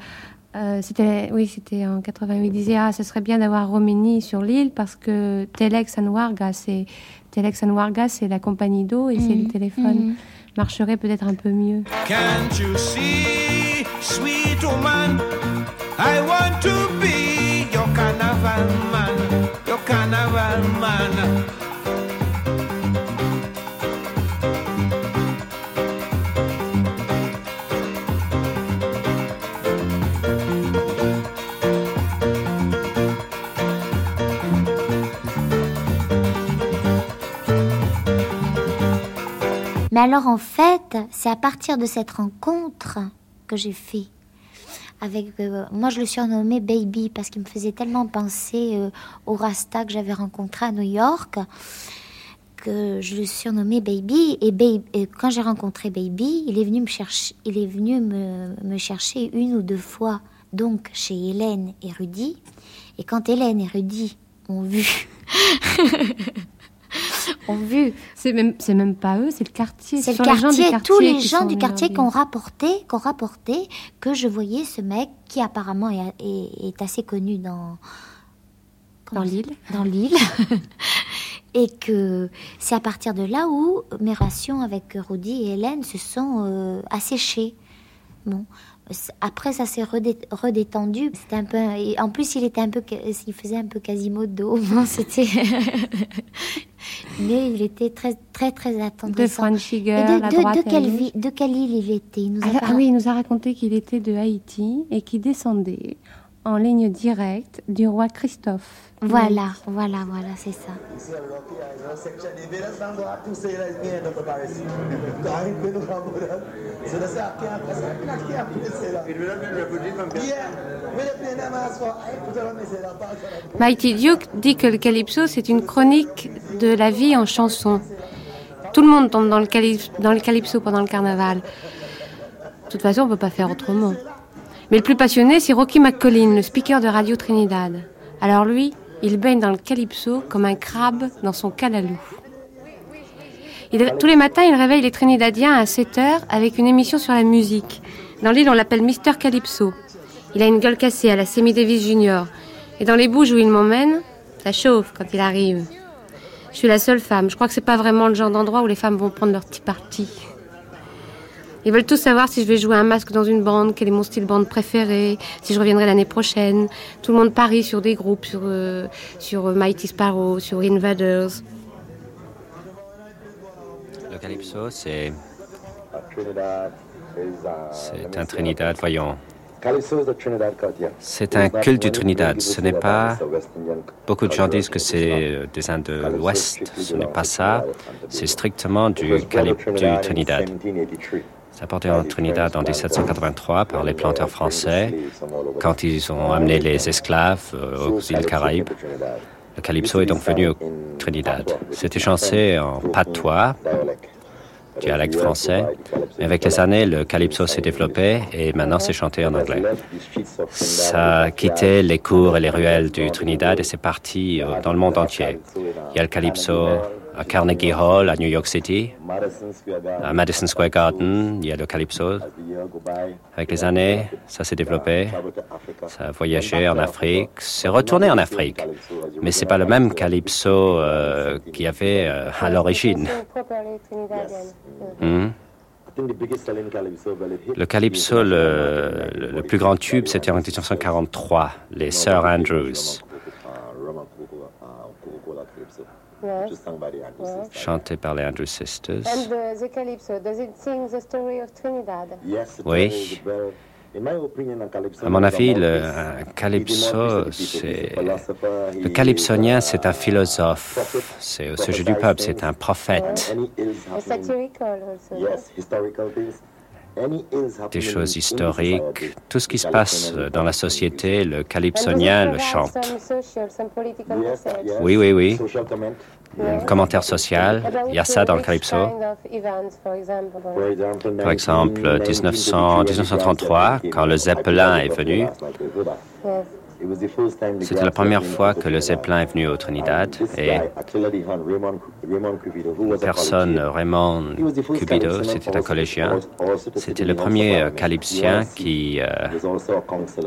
c'était, oui, c'était en 88, il disait, ah, ce serait bien d'avoir Roménie sur l'île parce que Telex and Warga, c'est, Telex and Warga, c'est la compagnie d'eau et c'est le mhm. téléphone. Mhm. Marcherait peut-être un peu mieux. Can't you see, sweet woman, I want to Mais alors en fait, c'est à partir de cette rencontre que j'ai fait avec euh, moi je le surnommais Baby parce qu'il me faisait tellement penser euh, au Rasta que j'avais rencontré à New York que je le surnommais Baby. Et, baby, quand j'ai rencontré Baby il est venu me chercher il est venu me, chercher une ou deux fois donc chez Hélène et Rudy. Et quand Hélène et Rudy ont vu ont vu. C'est même, c'est même pas eux, c'est le quartier. C'est le quartier, tous les gens du quartier qui ont rapporté, qui ont rapporté que je voyais ce mec qui apparemment est, est, assez connu dans dans l'île, dans l'île, et que c'est à partir de là où mes relations avec Rudy et Hélène se sont euh, asséchées. Bon, après, ça s'est redétendu. C'était un peu. En plus, il était un peu. Il faisait un peu Quasimodo. C'était. Mais il était très, très, très attendrissant. De Franchiger, de, de, de, quelle vie, de quelle île il était? Il nous a Ah oui, il nous a raconté qu'il était de Haïti et qu'il descendait en ligne directe du roi Christophe. Voilà, voilà, voilà, c'est ça. Mighty Duke dit que le calypso, c'est une chronique de la vie en chanson. Tout le monde tombe dans le, calypso, pendant le carnaval. De toute façon, on ne peut pas faire autrement. Mais le plus passionné, c'est Rocky McCollin, le speaker de Radio Trinidad. Alors lui, il baigne dans le calypso comme un crabe dans son calalou. tous les matins, il réveille les Trinidadiens à 7 heures avec une émission sur la musique. Dans l'île, on l'appelle Mister Calypso. Il a une gueule cassée à la Semi Davis Junior. Et dans les bouges où il m'emmène, ça chauffe quand il arrive. Je suis la seule femme. Je crois que c'est pas vraiment le genre d'endroit où les femmes vont prendre leur petit parti. Ils veulent tous savoir si je vais jouer un masque dans une bande, quel est mon style bande préféré, si je reviendrai l'année prochaine. Tout le monde parie sur des groupes, sur, euh, sur euh, Mighty Sparrow, sur Invaders. Le Calypso, c'est. C'est un Trinidad, voyons. C'est un culte du Trinidad. Ce n'est pas. Beaucoup de gens disent que c'est des Indes de l'Ouest. Ce n'est pas ça. C'est strictement du, du Trinidad. Apporté en Trinidad en 1783 par les planteurs français quand ils ont amené les esclaves euh, aux îles Caraïbes. Le calypso est donc venu au Trinidad. C'était chanté en patois, dialecte français. Mais avec les années, le calypso s'est développé et maintenant c'est chanté en anglais. Ça a quitté les cours et les ruelles du Trinidad et c'est parti euh, dans le monde entier. Il y a le calypso à Carnegie Hall à New York City, à Madison Square Garden, il y a le Calypso. Avec les années, ça s'est développé, ça a voyagé en Afrique, c'est retourné en Afrique. Mais c'est pas le même Calypso euh, qu'il y avait euh, à l'origine. Hmm? Le Calypso, le, le, plus grand tube, c'était en 1943, les Sir Andrews. Chanté par les Andrews Sisters. And the, the calypso, does it sing the story of Trinidad? Oui. À mon avis, le un calypso, c'est le calypsonien, c'est un philosophe. C'est au sujet du peuple, c'est un prophète. Des choses historiques, tout ce qui se passe dans la société, le calypsonien le chante. Oui, oui, oui. Un commentaire social, il y a ça dans le calypso. Par exemple, 1900 1933, quand le Zeppelin est venu. C'était la première fois que le Zeppelin est venu au Trinidad et personne, Raymond Cubido, c'était un collégien, c'était le premier euh, calypsien qui euh,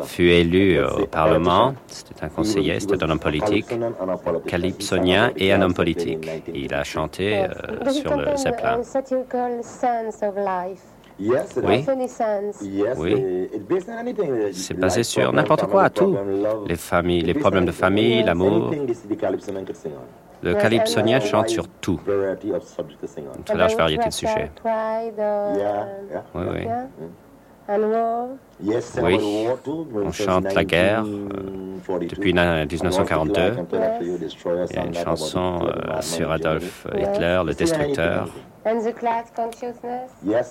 fut élu au Parlement. C'était un conseiller, c'était un homme politique, calypsonien et un homme politique. Il a chanté euh, sur le Zeppelin. Oui. Oui. C'est basé sur n'importe quoi, tout. Les familles, les problèmes de famille, l'amour. Le calypsonien chante sur tout. Une très large variété de sujets. Oui, oui. Oui, on chante la guerre euh, depuis na- 1942. Il y a une chanson euh, sur Adolf Hitler, le destructeur. And the class consciousness.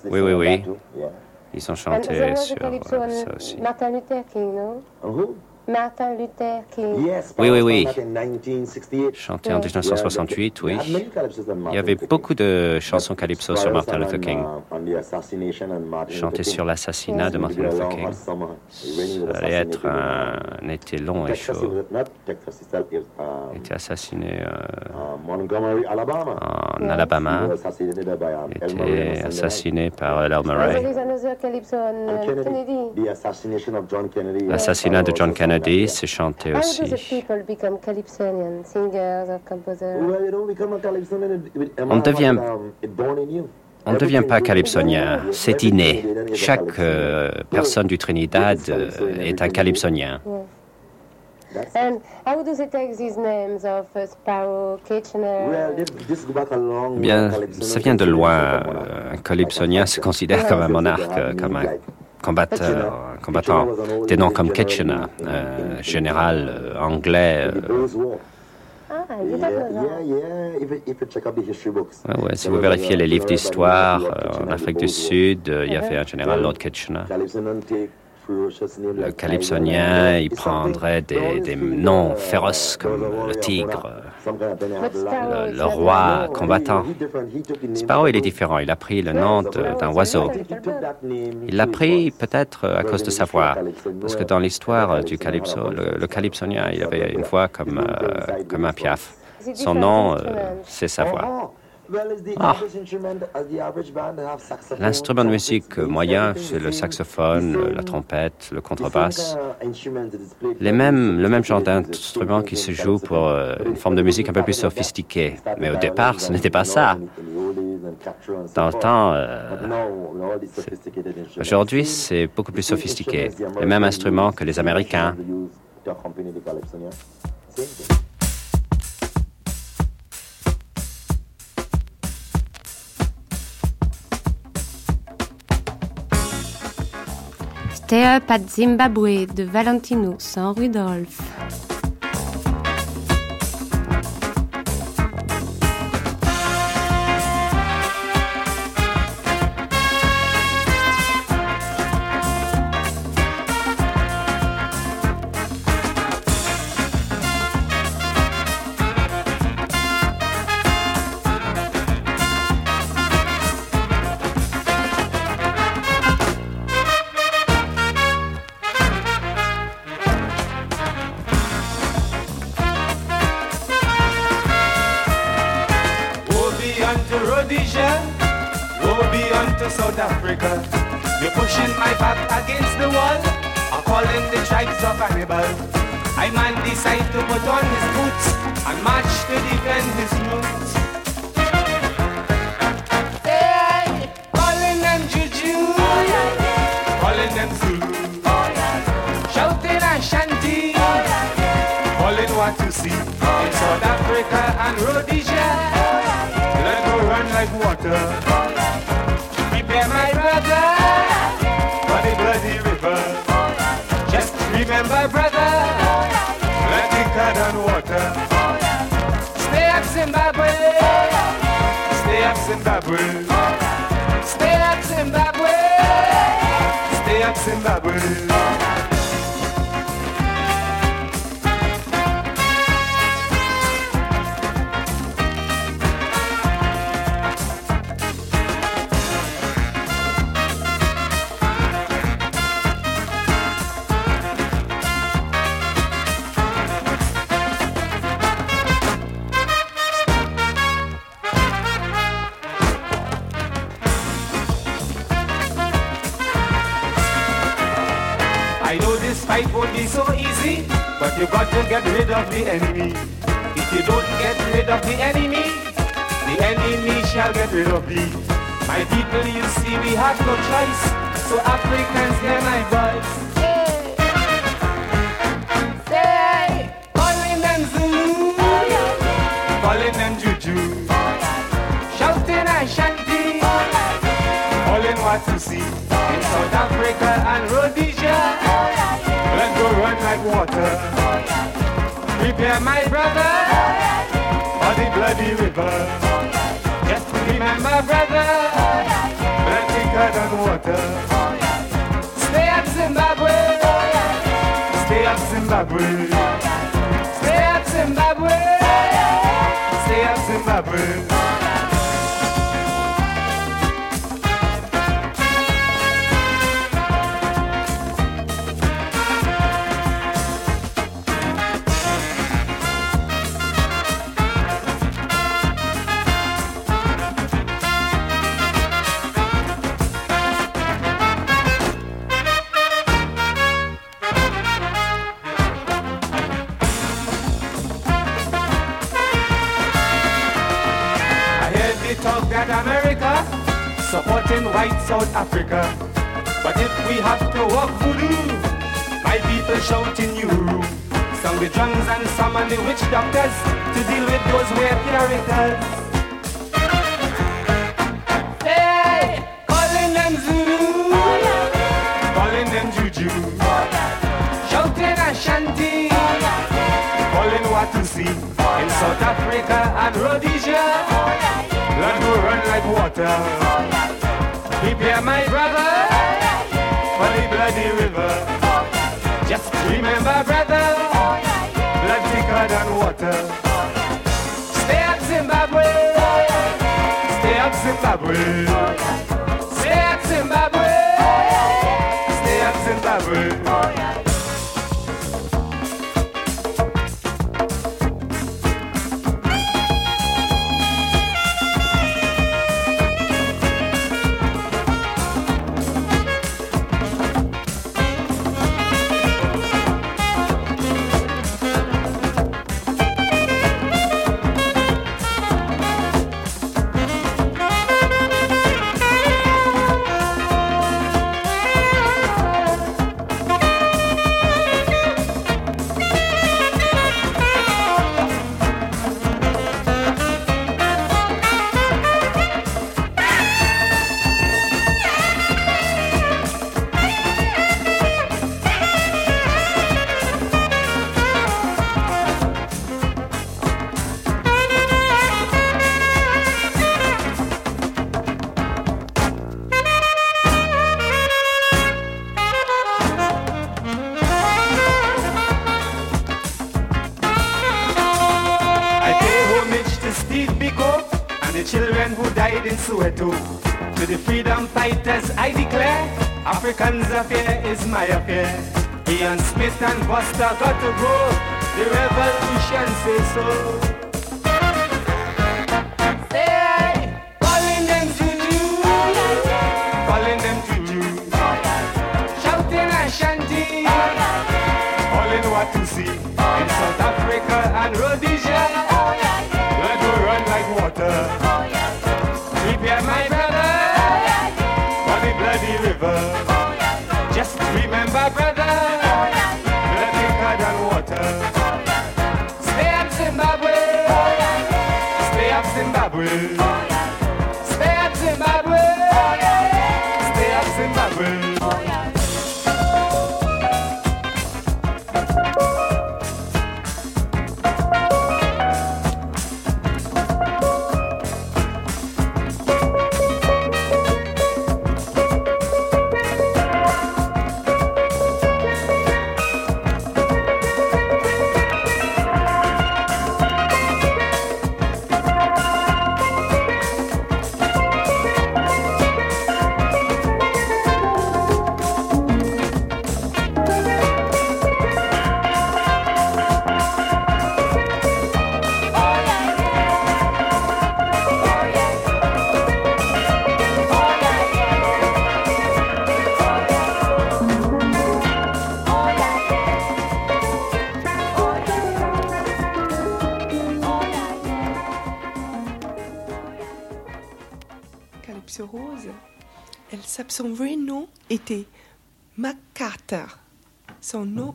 Oui, oui, oui. Ils ont chanté sur euh, ça aussi. Martin Luther King. Oui, oui, oui. Chanté en 1968, oui. Il y avait beaucoup de chansons calypso sur Martin Luther King. Chanté sur l'assassinat de Martin Luther King. Ça allait être un, un été long et chaud. Il était assassiné euh, en Alabama. Il était assassiné par there Murray. uh. L'assassinat de John Kennedy, c'est do aussi. the people become calypsonian, singers or composers? On devient, on ne devient pas calypsonien, c'est inné. Chaque euh, personne du Trinidad euh, est un calypsonien. And how do they take these names of uh, Sparrow, Kitchener? Bien, ça vient de loin. Un calypsonien se considère comme un monarque, comme un combatteur, combattant. Des noms comme Kitchener, euh, général euh, anglais. euh, Ah, ouais, ouais, si vous vérifiez les livres d'histoire, euh, en Afrique du Sud, euh, il y avait un général Lord Kitchener. Le calypsonien, il prendrait des, noms féroces comme le tigre, le, roi combattant. Sparrow, il est différent. Il a pris le nom d'un oiseau. Il l'a pris peut-être à cause de sa voix. Parce que dans l'histoire du calypso, le, calypsonien, il avait une voix comme, euh, comme un piaf. Son nom, euh, c'est sa voix. Ah. L'instrument de musique moyen, c'est le saxophone, la trompette, le contrebasse. Les mêmes, le même genre d'instrument qui se joue pour euh, une forme de musique un peu plus sophistiquée. Mais au départ, ce n'était pas ça. Dans le temps, euh, aujourd'hui, c'est beaucoup plus sophistiqué. Les mêmes instruments que les Américains. Up at Zimbabwe de Valentino San Rudolph. Calling Watusi in South Africa and Rhodesia. let's go run like water. Prepare my brother for the bloody river. Just remember, brother, blood thicker than water. Stay up, Zimbabwe. Stay up, Zimbabwe. Stay up, Zimbabwe. Stay up, Zimbabwe. South Africa. But if we have to walk voodoo, my people shout in room. Some the drums and summon the witch doctors to deal with those weird characters. Hey, calling them Zulu, calling them Juju, shouting Ashanti, calling Watusi in South Africa and Rhodesia. Blood will run like water. Prepare my brother for the bloody river. Just remember, brother, blood thicker than water. Stay up, Zimbabwe. Stay up, Zimbabwe. Stay up, Zimbabwe. Stay up, Zimbabwe. Who died in Soweto. To the freedom fighters, I declare, Africans affair is my affair. Ian Smith and Buster got to go. The revolution says so. Them Juju, shouting Ashanti, calling Watusi in South Africa and Rhodesia.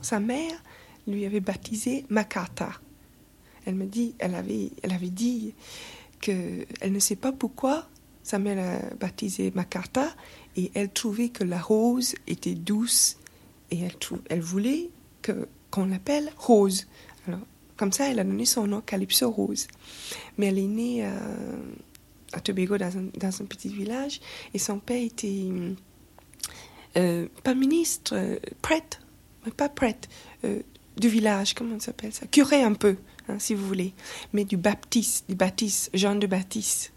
Sa mère lui avait baptisé MacArthur. Elle me dit, elle avait, elle avait dit que elle ne sait pas pourquoi sa mère l'a baptisé MacArthur et elle trouvait que la rose était douce et elle, elle voulait que qu'on l'appelle Rose. Alors, comme ça, elle a donné son nom Calypso Rose. Mais elle est née à Tobago, dans un, dans un, petit village, et son père était euh, pas ministre, euh, prêtre, pas prêtre, euh, du village, comment ça s'appelle ça Curé un peu, hein, si vous voulez, mais du baptiste, du baptiste, Jean de Baptiste.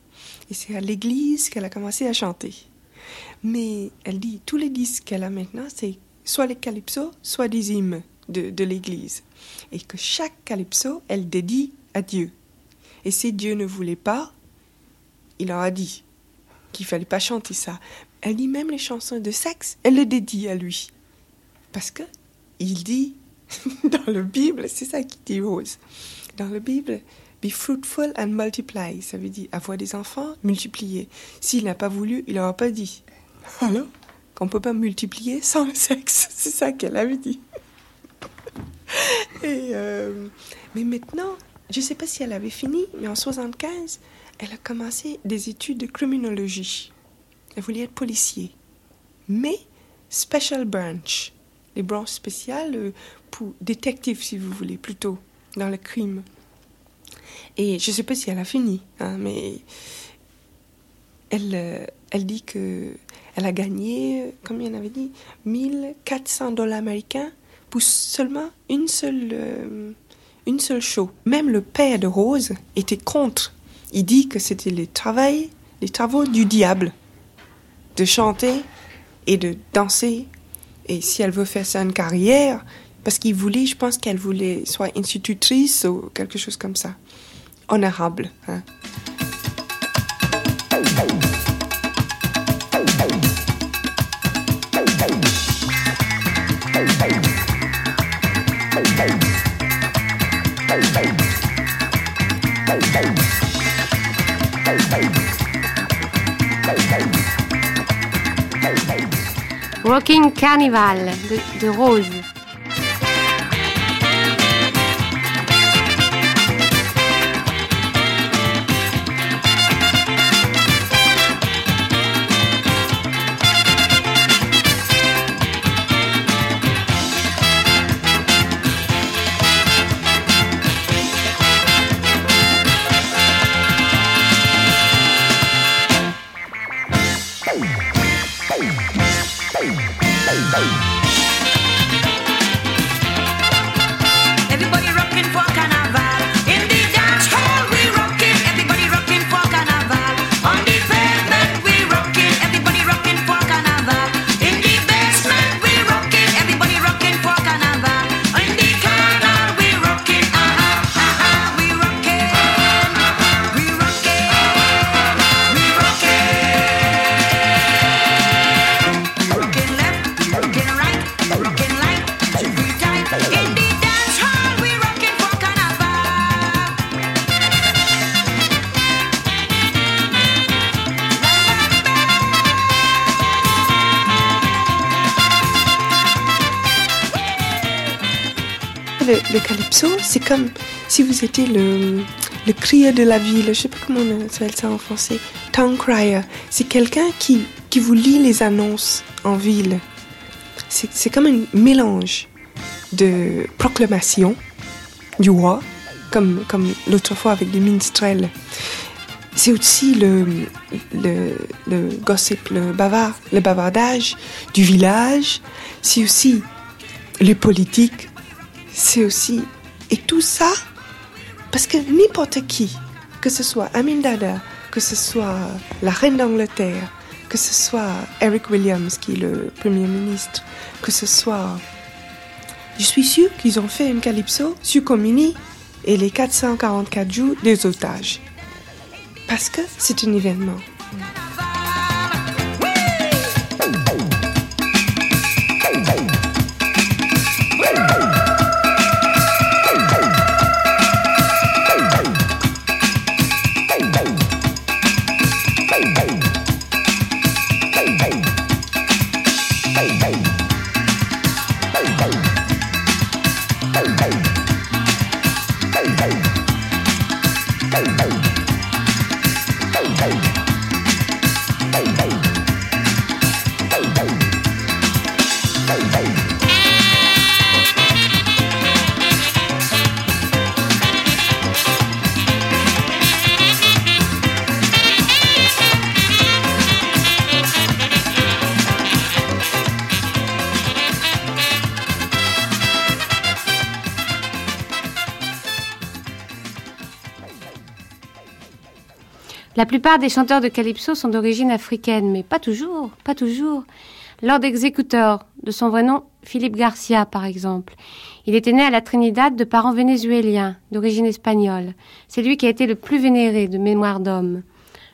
Et c'est à l'église qu'elle a commencé à chanter. Mais elle dit, tous les disques qu'elle a maintenant, c'est soit les calypsos, soit des hymnes de, de l'église. Et que chaque calypso, elle dédie à Dieu. Et si Dieu ne voulait pas, il leur a dit qu'il fallait pas chanter ça. Elle dit même les chansons de sexe, elle les dédie à lui. Parce que il dit dans la Bible, c'est ça qui dit Rose. Dans la Bible, be fruitful and multiply, ça veut dire avoir des enfants, multiplier. S'il n'a pas voulu, il n'aura pas dit. Alors qu'on ne peut pas multiplier sans le sexe. C'est ça qu'elle avait dit. Euh, mais maintenant, je ne sais pas si elle avait fini, mais en 75, elle a commencé des études de criminologie. Elle voulait être policier. Mais special branch, les branches spéciales euh, pour détective, si vous voulez, plutôt, dans le crime. Et je ne sais pas si elle a fini, hein, mais elle, euh, elle dit que elle a gagné, comme il en avait dit, 1400 dollars américains pour seulement une seule, euh, une seule show. Même le père de Rose était contre. Il dit que c'était les travaux, les travaux du diable de chanter et de danser. Et si elle veut faire ça une carrière, parce qu'il voulait, je pense qu'elle voulait soit institutrice ou quelque chose comme ça. Honorable. Hein. Rocking Carnival de, de Rose. Le, calypso, c'est comme si vous étiez le, le crieur de la ville. Je sais pas comment on appelle ça en français. Town crier. C'est quelqu'un qui, qui vous lit les annonces en ville. C'est comme un mélange de proclamation du roi, comme, comme l'autre fois avec les minstrels. C'est aussi le, le, le gossip, le bavard, le bavardage du village. C'est aussi les politiques c'est aussi... Et tout ça, parce que n'importe qui, que ce soit Amin Dada, que ce soit la reine d'Angleterre, que ce soit Eric Williams, qui est le Premier ministre, que ce soit... Je suis sûre qu'ils ont fait une calypso sur Comini et les 444 jours des otages. Parce que c'est un événement. La plupart des chanteurs de calypso sont d'origine africaine, mais pas toujours, pas toujours. Lord Executor, de son vrai nom Philippe Garcia par exemple. Il était né à la Trinidad de parents vénézuéliens, d'origine espagnole. C'est lui qui a été le plus vénéré de mémoire d'homme.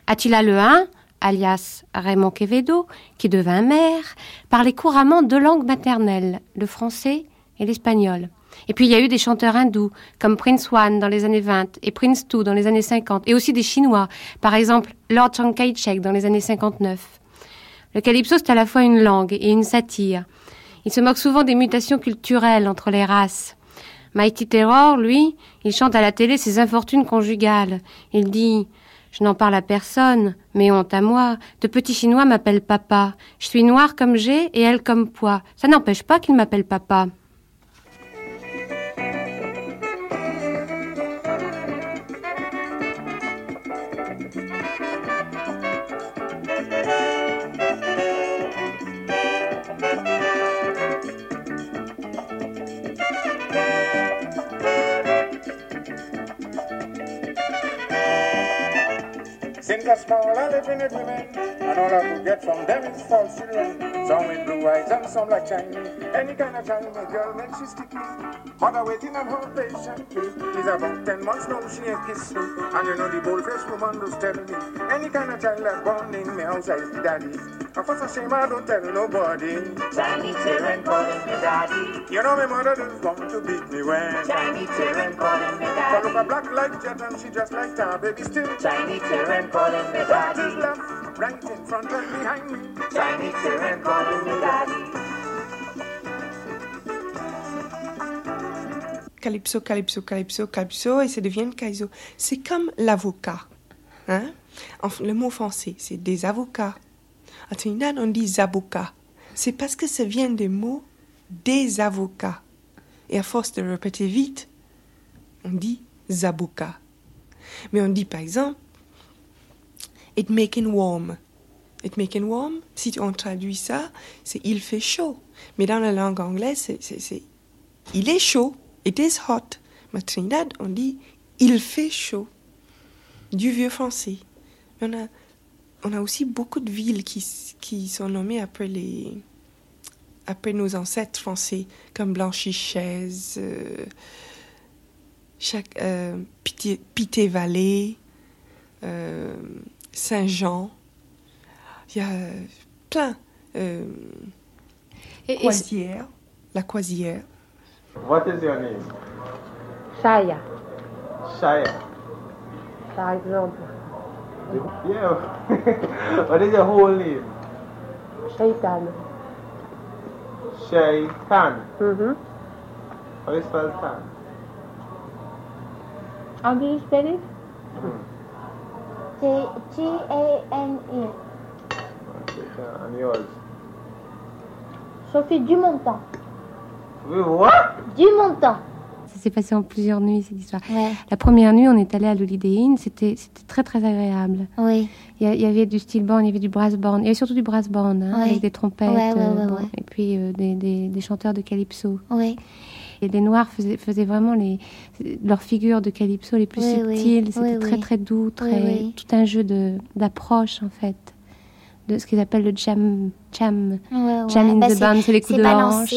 Attila le Hun, alias Raymond Quevedo, qui devint maire, parlait couramment deux langues maternelles, le français et l'espagnol. Et puis il y a eu des chanteurs hindous, comme Prince One dans les années 20 et Prince Two dans les années 50, et aussi des Chinois, par exemple Lord Chiang Kai-shek dans les années 59. Le calypso, c'est à la fois une langue et une satire. Il se moque souvent des mutations culturelles entre les races. Mighty Terror, lui, il chante à la télé ses infortunes conjugales. Il dit Je n'en parle à personne, mais honte à moi. De petits Chinois m'appellent papa. Je suis noir comme j'ai et elle comme poids. Ça n'empêche pas qu'il m'appelle papa. Since small, I live in women, and all I could get from them is false children. Some with blue eyes and some like Chinese. Any kind of my girl, makes she sticky. Mother waiting on her patiently. She's about ten months now, she ain't kissed me. And you know the bold fresh woman does tell me. Any kind of child that's born in me house, I the daddy. Shame, I don't tell nobody. Chinese children calling me daddy. You know my mother just want to beat me when. Chinese children calling me daddy. For look a black like jet and she just like tar, baby still. Chinese children calling me That is daddy. love, right in front and behind me. Calling daddy. Calypso, calypso, calypso, calypso, et ça devient kaizo. C'est comme l'avocat. Hein? Enfin, le mot français, c'est des avocats. À Trinidad, on dit zaboka. C'est parce que ça vient des mots des avocats. Et à force de répéter vite, on dit zaboka. Mais on dit par exemple, it making warm. It making warm, si on traduit ça, c'est il fait chaud. Mais dans la langue anglaise, c'est il est chaud. It is hot. Mais à Trinidad, on dit il fait chaud. Du vieux français. Mais on a, on a aussi beaucoup de villes qui, qui sont nommées après les après nos ancêtres français, comme Blanchy-Chaise, euh, euh, Pité- Pité-Vallée, euh, Saint-Jean. Il y a plein. Euh, Et- et- Croisière, la Croisière. What is your name? Shaya, Shaya. par exemple. Yeah. what is your whole name? Shaitan. Shaitan. Mhm. How do you spell tan? How do you spell it? T-A-N-E. And yours? Sophie Dumontant. We what? Dumontant. S'est passé en plusieurs nuits, cette histoire. Ouais. La première nuit, on est allé à l'Holiday Inn, c'était c'était très très agréable. Oui. Il y, avait du steel band, il y avait du brass band, il y avait surtout du brass band, hein, Ouais. avec des trompettes, Ouais, euh, bon, et puis euh, des, des- des chanteurs de calypso. Oui. Et les Noirs faisaient, faisaient vraiment les, leurs figures de calypso les plus Oui, oui. subtiles. C'était Oui, très très doux, très, tout un jeu de- d'approche en fait, de ce qu'ils appellent le jam, jam, Ouais, ouais. jam in Bah, the c'est- band, c'est les coups de hanche.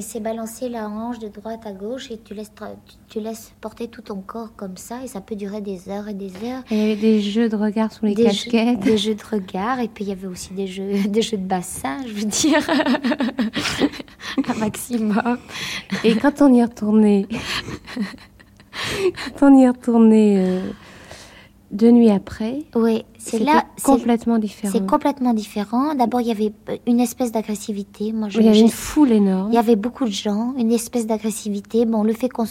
c'est- balancer la hanche de droite à gauche et tu laisses, tra- tu, tu laisses porter tout ton corps comme ça et ça peut durer des heures et des heures. Et il y avait des jeux de regard sous les des casquettes. Jeux, des jeux de regard et puis il y avait aussi des jeux, des jeux de bassin, je veux dire, un maximum. Et quand on y retournait, quand on y retournait euh, deux nuits après, Oui, c'est là, complètement différent. c'est complètement différent. D'abord, il y avait euh, une espèce d'agressivité. Moi, je- Il y avait une foule énorme. Il y avait beaucoup de gens, une espèce d'agressivité. Bon, le fait qu'on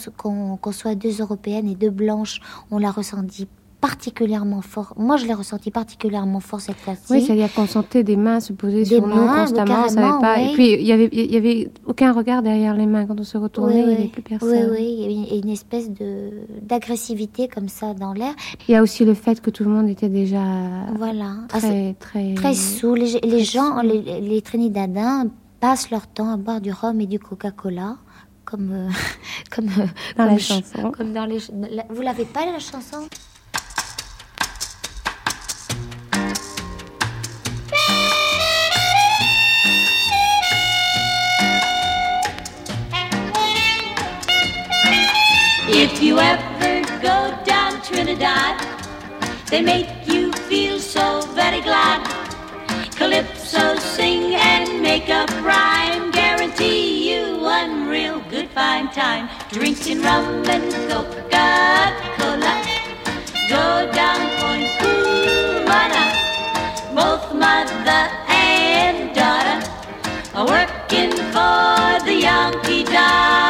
soit deux Européennes et deux Blanches, on l'a ressenti particulièrement fort. Moi, je l'ai ressenti particulièrement fort cette fois-ci. Oui, c'est-à-dire qu'on sentait des mains se poser Des sur nous mains, constamment. on savait pas. oui. Et puis, il y avait, y avait aucun regard derrière les mains. Quand on se retournait, il n'y avait plus Oui, personne. oui, il y avait une, espèce d'agressivité comme ça dans l'air. Il y a aussi le fait que tout le monde était déjà Voilà. Très, très, très sous. Les, les gens, les, les Trinidadiens passent leur temps à boire du rhum et du Coca-Cola. Comme, euh, comme, euh, Dans comme la ch- chanson. Comme dans les, vous l'avez pas la chanson? If you ever go down Trinidad, they make you feel so very glad. Calypso sing and make up rhyme, guarantee you one real good fine time. Drinking rum and Coca-Cola, go down Point Cumana. Both mother and daughter are working for the Yankee dollar.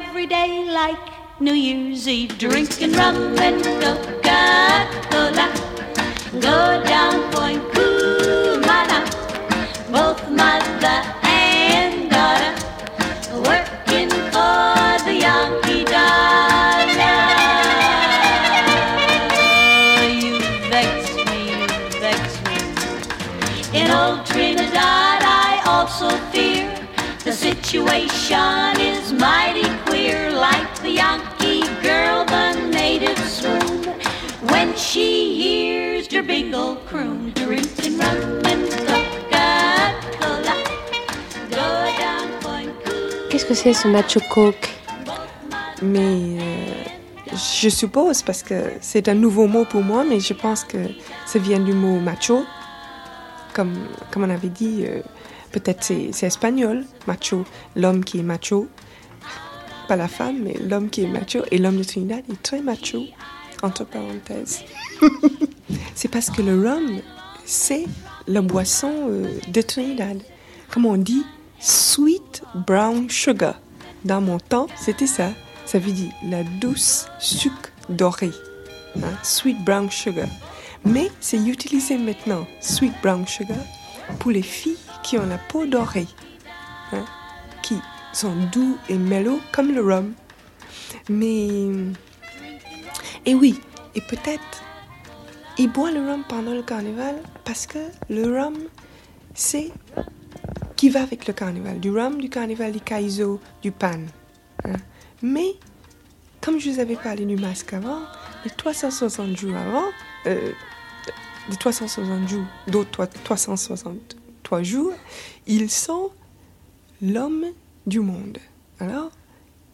Every day like New Year's Eve. Drinking rum and Coca-Cola, go down Point Cumana. Both mother and daughter working for the Yankee dollar. You vex me, you vex me. In old Trinidad, I also fear the situation is mighty she hears big old croon, and Coca-Cola, go down Point Qu'est-ce que c'est ce macho coke? Mais euh, je suppose, parce que c'est un nouveau mot pour moi, mais je pense que ça vient du mot macho. Comme, comme on avait dit, euh, peut-être c'est, c'est espagnol, macho, l'homme qui est macho. Pas la femme, mais l'homme qui est macho. Et l'homme de Trinidad est très macho, entre parenthèses. c'est parce que le rhum, c'est la boisson euh, de Trinidad. Comme on dit, sweet brown sugar. Dans mon temps, c'était ça. Ça veut dire la douce sucre doré. hein, sweet brown sugar. Mais c'est utilisé maintenant, sweet brown sugar, pour les filles qui ont la peau dorée. hein, qui sont doux et mellow comme le rhum. Mais. Et oui, et peut-être. Ils boivent le rhum pendant le carnaval parce que le rhum, c'est qui va avec le carnaval. Du rhum, du carnaval, du kaizo, du pan. hein. Mais, comme je vous avais parlé du masque avant, les 360 jours avant, euh, les 360 jours, d'autres toi- 363 jours, ils sont l'homme du monde. Alors,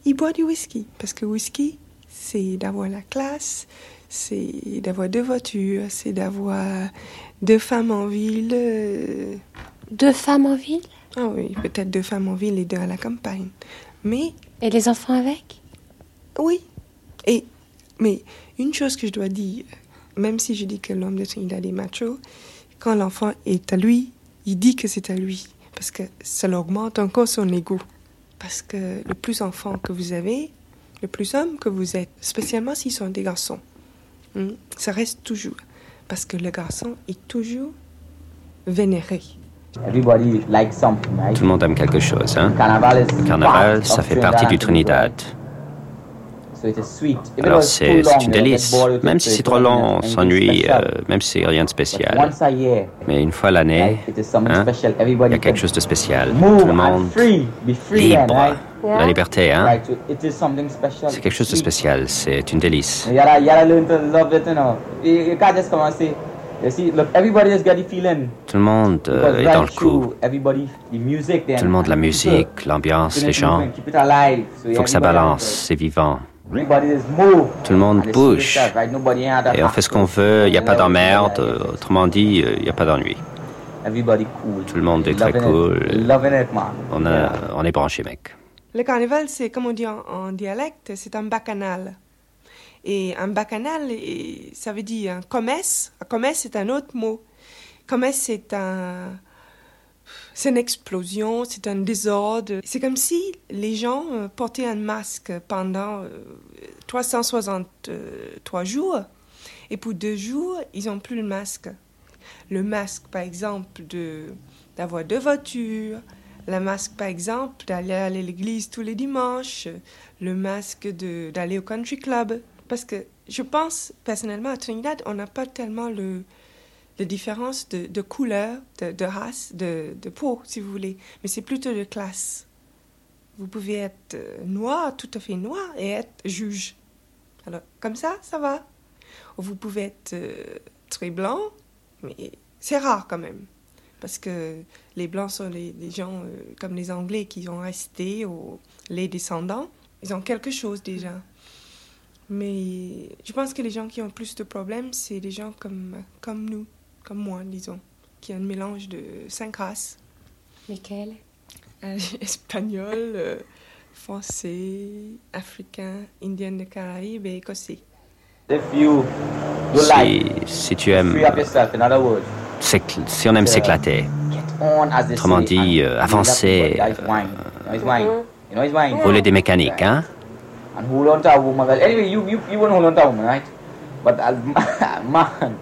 ils boivent du whisky, parce que whisky, c'est d'avoir la classe, c'est d'avoir deux voitures, c'est d'avoir deux femmes en ville. euh, Deux femmes en ville? Ah oui, peut-être deux femmes en ville et deux à la campagne. Mais Et les enfants avec? Oui. Et, mais une chose que je dois dire, même si je dis que l'homme de Trinidad est macho, quand l'enfant est à lui, il dit que c'est à lui. Parce que ça l'augmente encore son ego. Parce que le plus enfant que vous avez, le plus homme que vous êtes, spécialement s'ils sont des garçons, hmm, ça reste toujours. Parce que le garçon est toujours vénéré. Everybody likes something, right? Tout le monde aime quelque chose. Hein? Le carnaval, part ça of fait partie du Trinidad Trinidad. So it is sweet. If it Alors c'est une délice. Même si c'est trop long, on s'ennuie, euh, même si c'est rien de spécial. Once a year, Mais une fois l'année, it is something hein, special. il Everybody y a quelque chose de spécial. Tout le monde libre. La liberté, hein? C'est quelque chose de spécial. C'est une délice. Tout le monde euh, est dans le coup. Tout le monde, la musique, l'ambiance, les gens. Il faut que ça balance, c'est vivant. Tout le monde bouge. Et on fait ce qu'on veut, il n'y a pas d'emmerde. euh, Autrement dit, euh, il n'y a pas d'ennui. Tout le monde est très cool. A, on est branché, mec. Le carnaval, c'est, comme on dit en, dialecte, c'est un bacchanal. Et un bacchanal, ça veut dire un commerce. Un commerce, c'est un autre mot. Commerce, c'est un, c'est une explosion, c'est un désordre. C'est comme si les gens euh, portaient un masque pendant euh, 363 jours, et pour deux jours, ils n'ont plus le masque. Le masque, par exemple, de d'avoir deux voitures, le masque, par exemple, d'aller à l'église tous les dimanches, le masque de- d'aller au country club. Parce que je pense, personnellement, à Trinidad, on n'a pas tellement le, la différence de, de couleur, de, de race, de, de peau, si vous voulez, mais c'est plutôt de classe. Vous pouvez être euh, noir, tout à fait noir, et être juge. Alors, comme ça, ça va. Ou vous pouvez être euh, très blanc, mais c'est rare quand même. Parce que les blancs sont les, les gens euh, comme les Anglais qui ont resté, ou les descendants. Ils ont quelque chose déjà. Mais je pense que les gens qui ont plus de problèmes, c'est les gens comme, comme nous, comme moi, disons, qui ont un mélange de cinq races. Lesquelles? Euh, Espagnol, euh, français, africain, indien de Caraïbes et écossais. If you you Si, like, si tu aimes, si on aime s'éclater, Autrement dit, euh, avancer, it's wine. rouler des mécaniques, hein And hold on to a woman. Well, anyway, you you you won't hold on to a woman, right? But as man,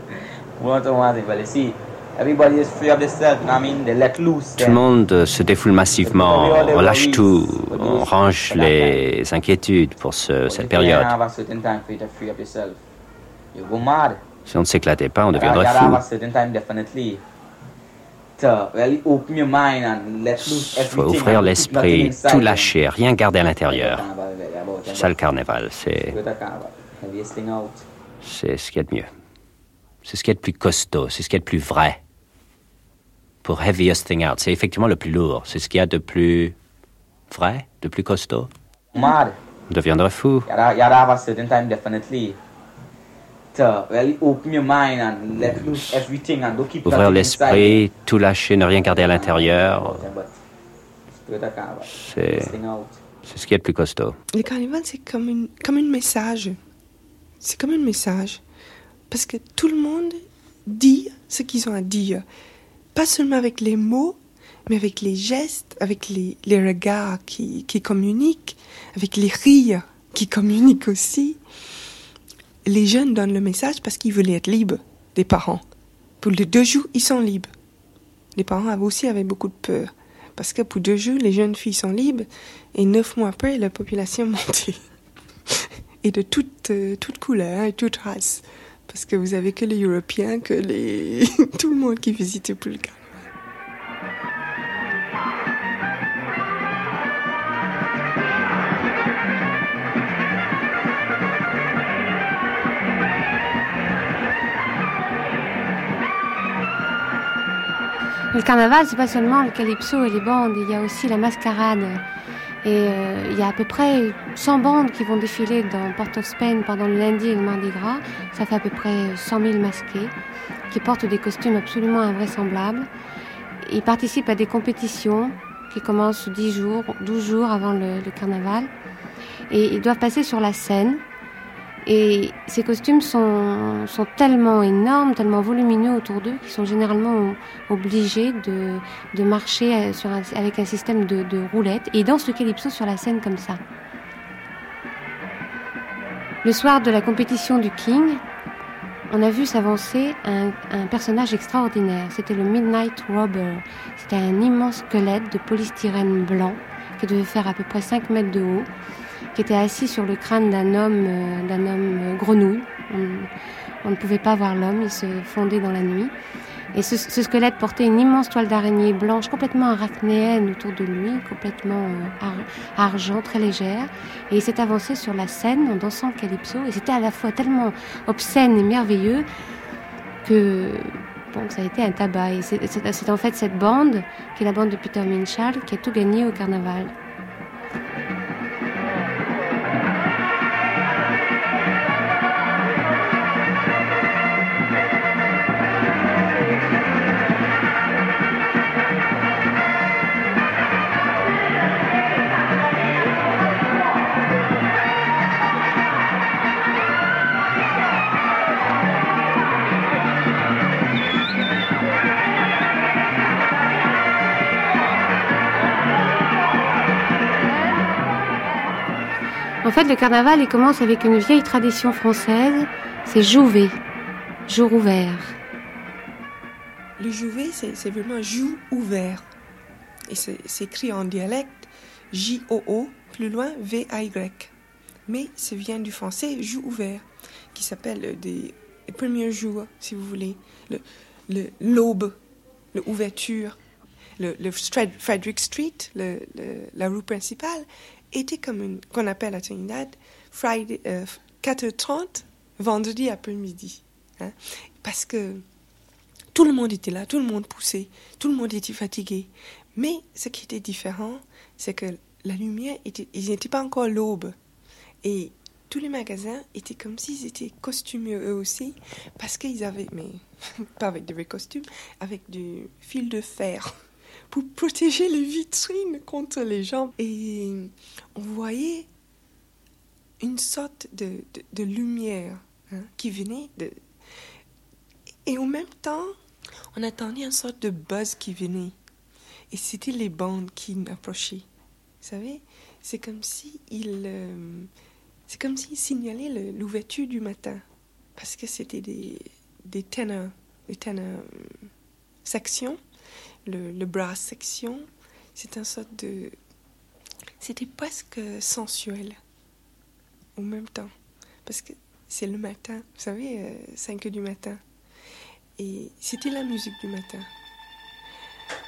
hold on to a woman. Well, you see, everybody is free of themselves. You know what I mean? They let loose. Tout le monde euh, se défoule massivement, on lâche tout, on range les inquiétudes pour ce- cette You période. Si on ne s'éclatait pas, on deviendrait fou. Il faut ouvrir l'esprit, tout lâcher, rien garder à l'intérieur. C'est ça le carnaval, c'est c'est ce qu'il y a de mieux. C'est ce qu'il y a de plus costaud, c'est ce qu'il y a de plus vrai. Pour heaviest thing out, c'est effectivement le plus lourd, c'est ce qu'il y a de plus vrai, de plus costaud. On deviendrait fou. To really open your mind and let loose everything and don't keep Ouvrir l'esprit, tout lâcher, ne rien garder à l'intérieur, c'est Heaviest thing out. c'est ce qu'il y a de plus costaud. Le carnaval, c'est comme, une, comme un message. C'est comme un message. Parce que tout le monde dit ce qu'ils ont à dire. Pas seulement avec les mots, mais avec les gestes, avec les, les regards qui, qui communiquent, avec les rires qui communiquent aussi. Les jeunes donnent le message parce qu'ils veulent être libres des parents. Pour les deux jours, ils sont libres. Les parents avaient aussi avaient beaucoup de peur. Parce que pour deux jours, les jeunes filles sont libres et neuf mois après, la population montait. et de toutes euh, toutes couleurs et toutes races. Parce que vous avez que les Européens, que les... tout le monde qui visitait plus le carnaval, c'est pas seulement le calypso et les bandes, il y a aussi la mascarade. Et euh, il y a à peu près 100 bandes qui vont défiler dans Port of Spain pendant le lundi et le mardi gras. Ça fait à peu près 100 000 masqués qui portent des costumes absolument invraisemblables. Ils participent à des compétitions qui commencent 10 jours, 12 jours avant le carnaval. Et ils doivent passer sur la scène. Et ces costumes sont, tellement énormes, tellement volumineux autour d'eux qu'ils sont généralement obligés de, de marcher euh, avec un système de, de roulettes. Et ils dansent le calypso sur la scène comme ça. Le soir de la compétition du King, on a vu s'avancer un, un personnage extraordinaire. C'était le Midnight Robber. C'était un immense squelette de polystyrène blanc qui devait faire à peu près 5 mètres de haut, qui était assis sur le crâne d'un homme, euh, d'un homme euh, grenouille. On, ne pouvait pas voir l'homme, il se fondait dans la nuit. Et ce, squelette portait une immense toile d'araignée blanche, complètement arachnéenne autour de lui, complètement euh, ar- argent, très légère. Et il s'est avancé sur la scène en dansant le calypso. Et c'était à la fois tellement obscène et merveilleux que ça a été un tabac. Et c'est- en fait cette bande, qui est la bande de Peter Minchall, qui a tout gagné au carnaval. Fait, le carnaval, il commence avec une vieille tradition française, c'est Jouvet, jour ouvert. Le Jouvet, c'est vraiment joue ouvert. Et c'est écrit en dialecte J-O-O, plus loin V-A-Y. Mais ça vient du français joue ouvert, qui s'appelle des premiers jours, si vous voulez. Le- le- L'aube, l'ouverture. Le, le Stra- Frederick Street, le- le- la rue principale, était comme une, qu'on appelle à Trinidad, Friday, euh, 4h30, vendredi après-midi. hein. Parce que tout le monde était là, tout le monde poussait, tout le monde était fatigué. Mais ce qui était différent, c'est que la lumière, était, ils n'étaient pas encore l'aube. Et tous les magasins étaient comme s'ils étaient costumés eux aussi, parce qu'ils avaient, mais pas avec des vrais costumes, avec du fil de fer pour protéger les vitrines contre les gens. Et on voyait une sorte de, de, lumière hein, qui venait. Et en même temps, on attendait une sorte de buzz qui venait. Et c'était les bandes qui approchaient. Vous savez, c'est comme si il, euh, c'est comme s'il signalait l'ouverture du matin, parce que c'était des des ténors, des ténors euh, sections, le, le brass section. C'est une sorte de, c'était presque sensuel en même temps, parce que c'est le matin, vous savez, euh, 5 heures du matin. Et c'était la musique du matin.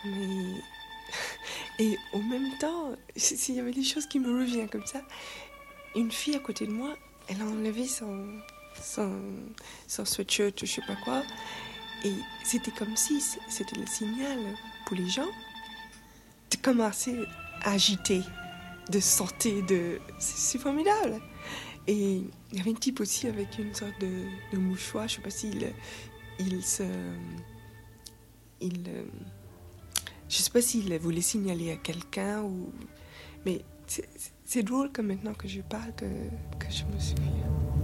Mais. Et en même temps, s'il y avait des choses qui me reviennent comme ça, une fille à côté de moi, elle a enlevé son, son, son sweatshirt je sais pas quoi. Et c'était comme si c'était le signal pour les gens de commencer à agiter, de sortir de. C'est formidable! Et il y avait un type aussi avec une sorte de, mouchoir, je sais pas s'il il. Il. Je sais pas s'il voulait signaler à quelqu'un ou. Mais c'est drôle que maintenant que je parle que, que je me souviens.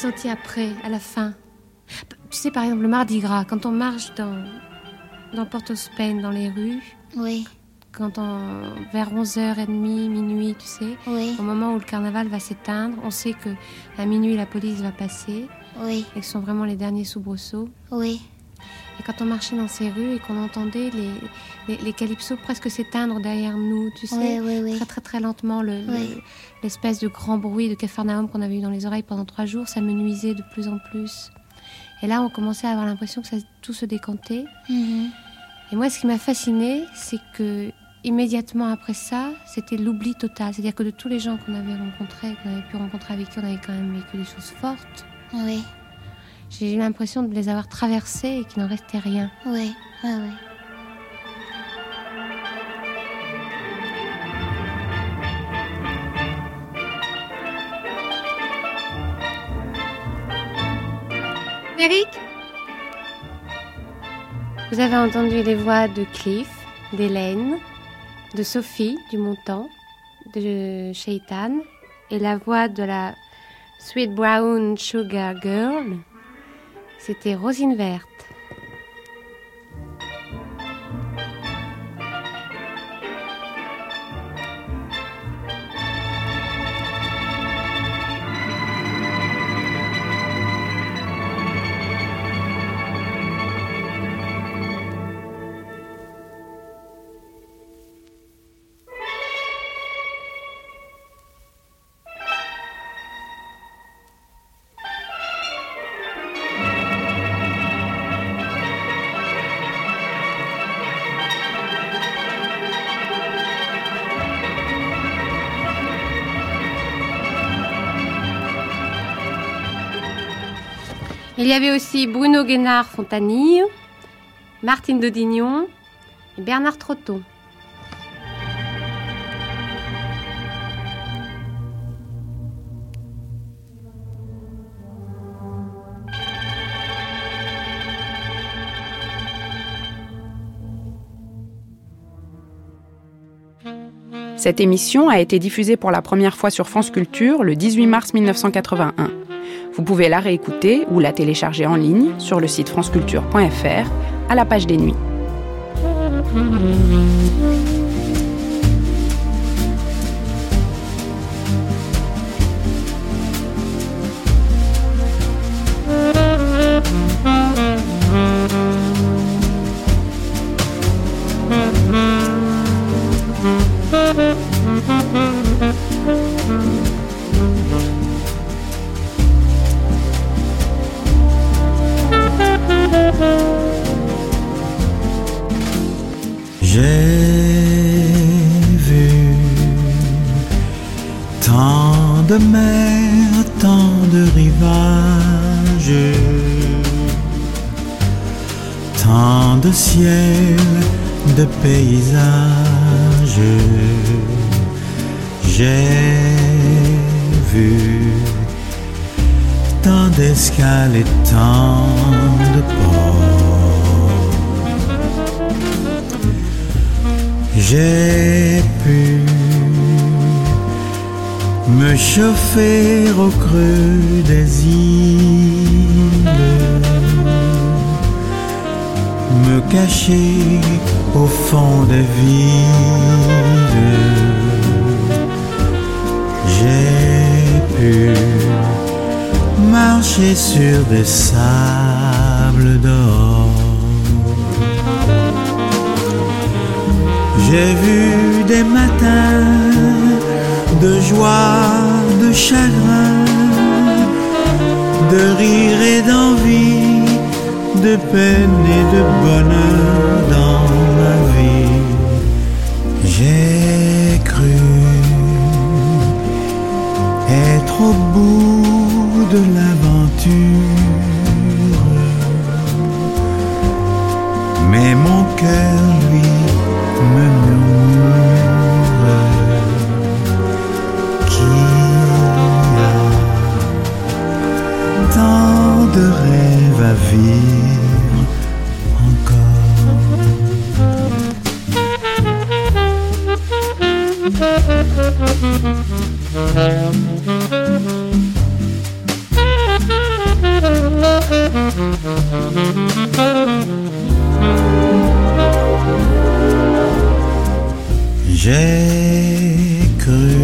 Comment tu t'es senti après, à la fin Tu sais, par exemple, le Mardi Gras, quand on marche dans, dans Port-au-Spain, dans les rues. Oui. Quand on, vers 11h30, minuit, tu sais, au moment où le carnaval va s'éteindre, on sait que à minuit la police va passer. Oui. Et que ce sont vraiment les derniers soubresauts. Oui. Et quand on marchait dans ces rues et qu'on entendait les, les, les calypsos presque s'éteindre derrière nous, tu sais, Oui, oui, oui. très très très lentement, le- le- Oui. l'espèce de grand bruit de Capharnaüm qu'on avait eu dans les oreilles pendant trois jours, ça me nuisait de plus en plus. Et là, on commençait à avoir l'impression que ça, tout se décantait. Mhm. Et moi, ce qui m'a fasciné, c'est que immédiatement après ça, c'était l'oubli total. C'est-à-dire que de tous les gens qu'on avait rencontrés, qu'on avait pu rencontrer avec qui on avait quand même vécu des choses fortes. Oui. J'ai eu l'impression de les avoir traversés et qu'il n'en restait rien. Oui, oui, oui. Eric? Vous avez entendu les voix de Cliff, d'Hélène, de Sophie du Montant, de Shaitan et la voix de la Sweet Brown Sugar Girl. C'était Rosine Verte. Il y avait aussi Bruno Guénard Fontanille, Martine Dodignon et Bernard Trotton. Cette émission a été diffusée pour la première fois sur France Culture le 18 mars 1981. Vous pouvez la réécouter ou la télécharger en ligne sur le site franceculture.fr à la page des nuits. J'ai vu tant de mers, tant de rivages, tant de ciels, de paysages. J'ai vu tant d'escales et tant de ports. J'ai pu me chauffer au creux des îles, me cacher au fond des villes. J'ai pu marcher sur des sables d'or. J'ai vu des matins de joie, de chagrin, de rire et d'envie, de peine et de bonheur dans ma vie. J'ai cru être au bout de l'aventure, J'ai cru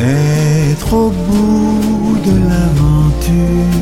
être au bout de l'aventure,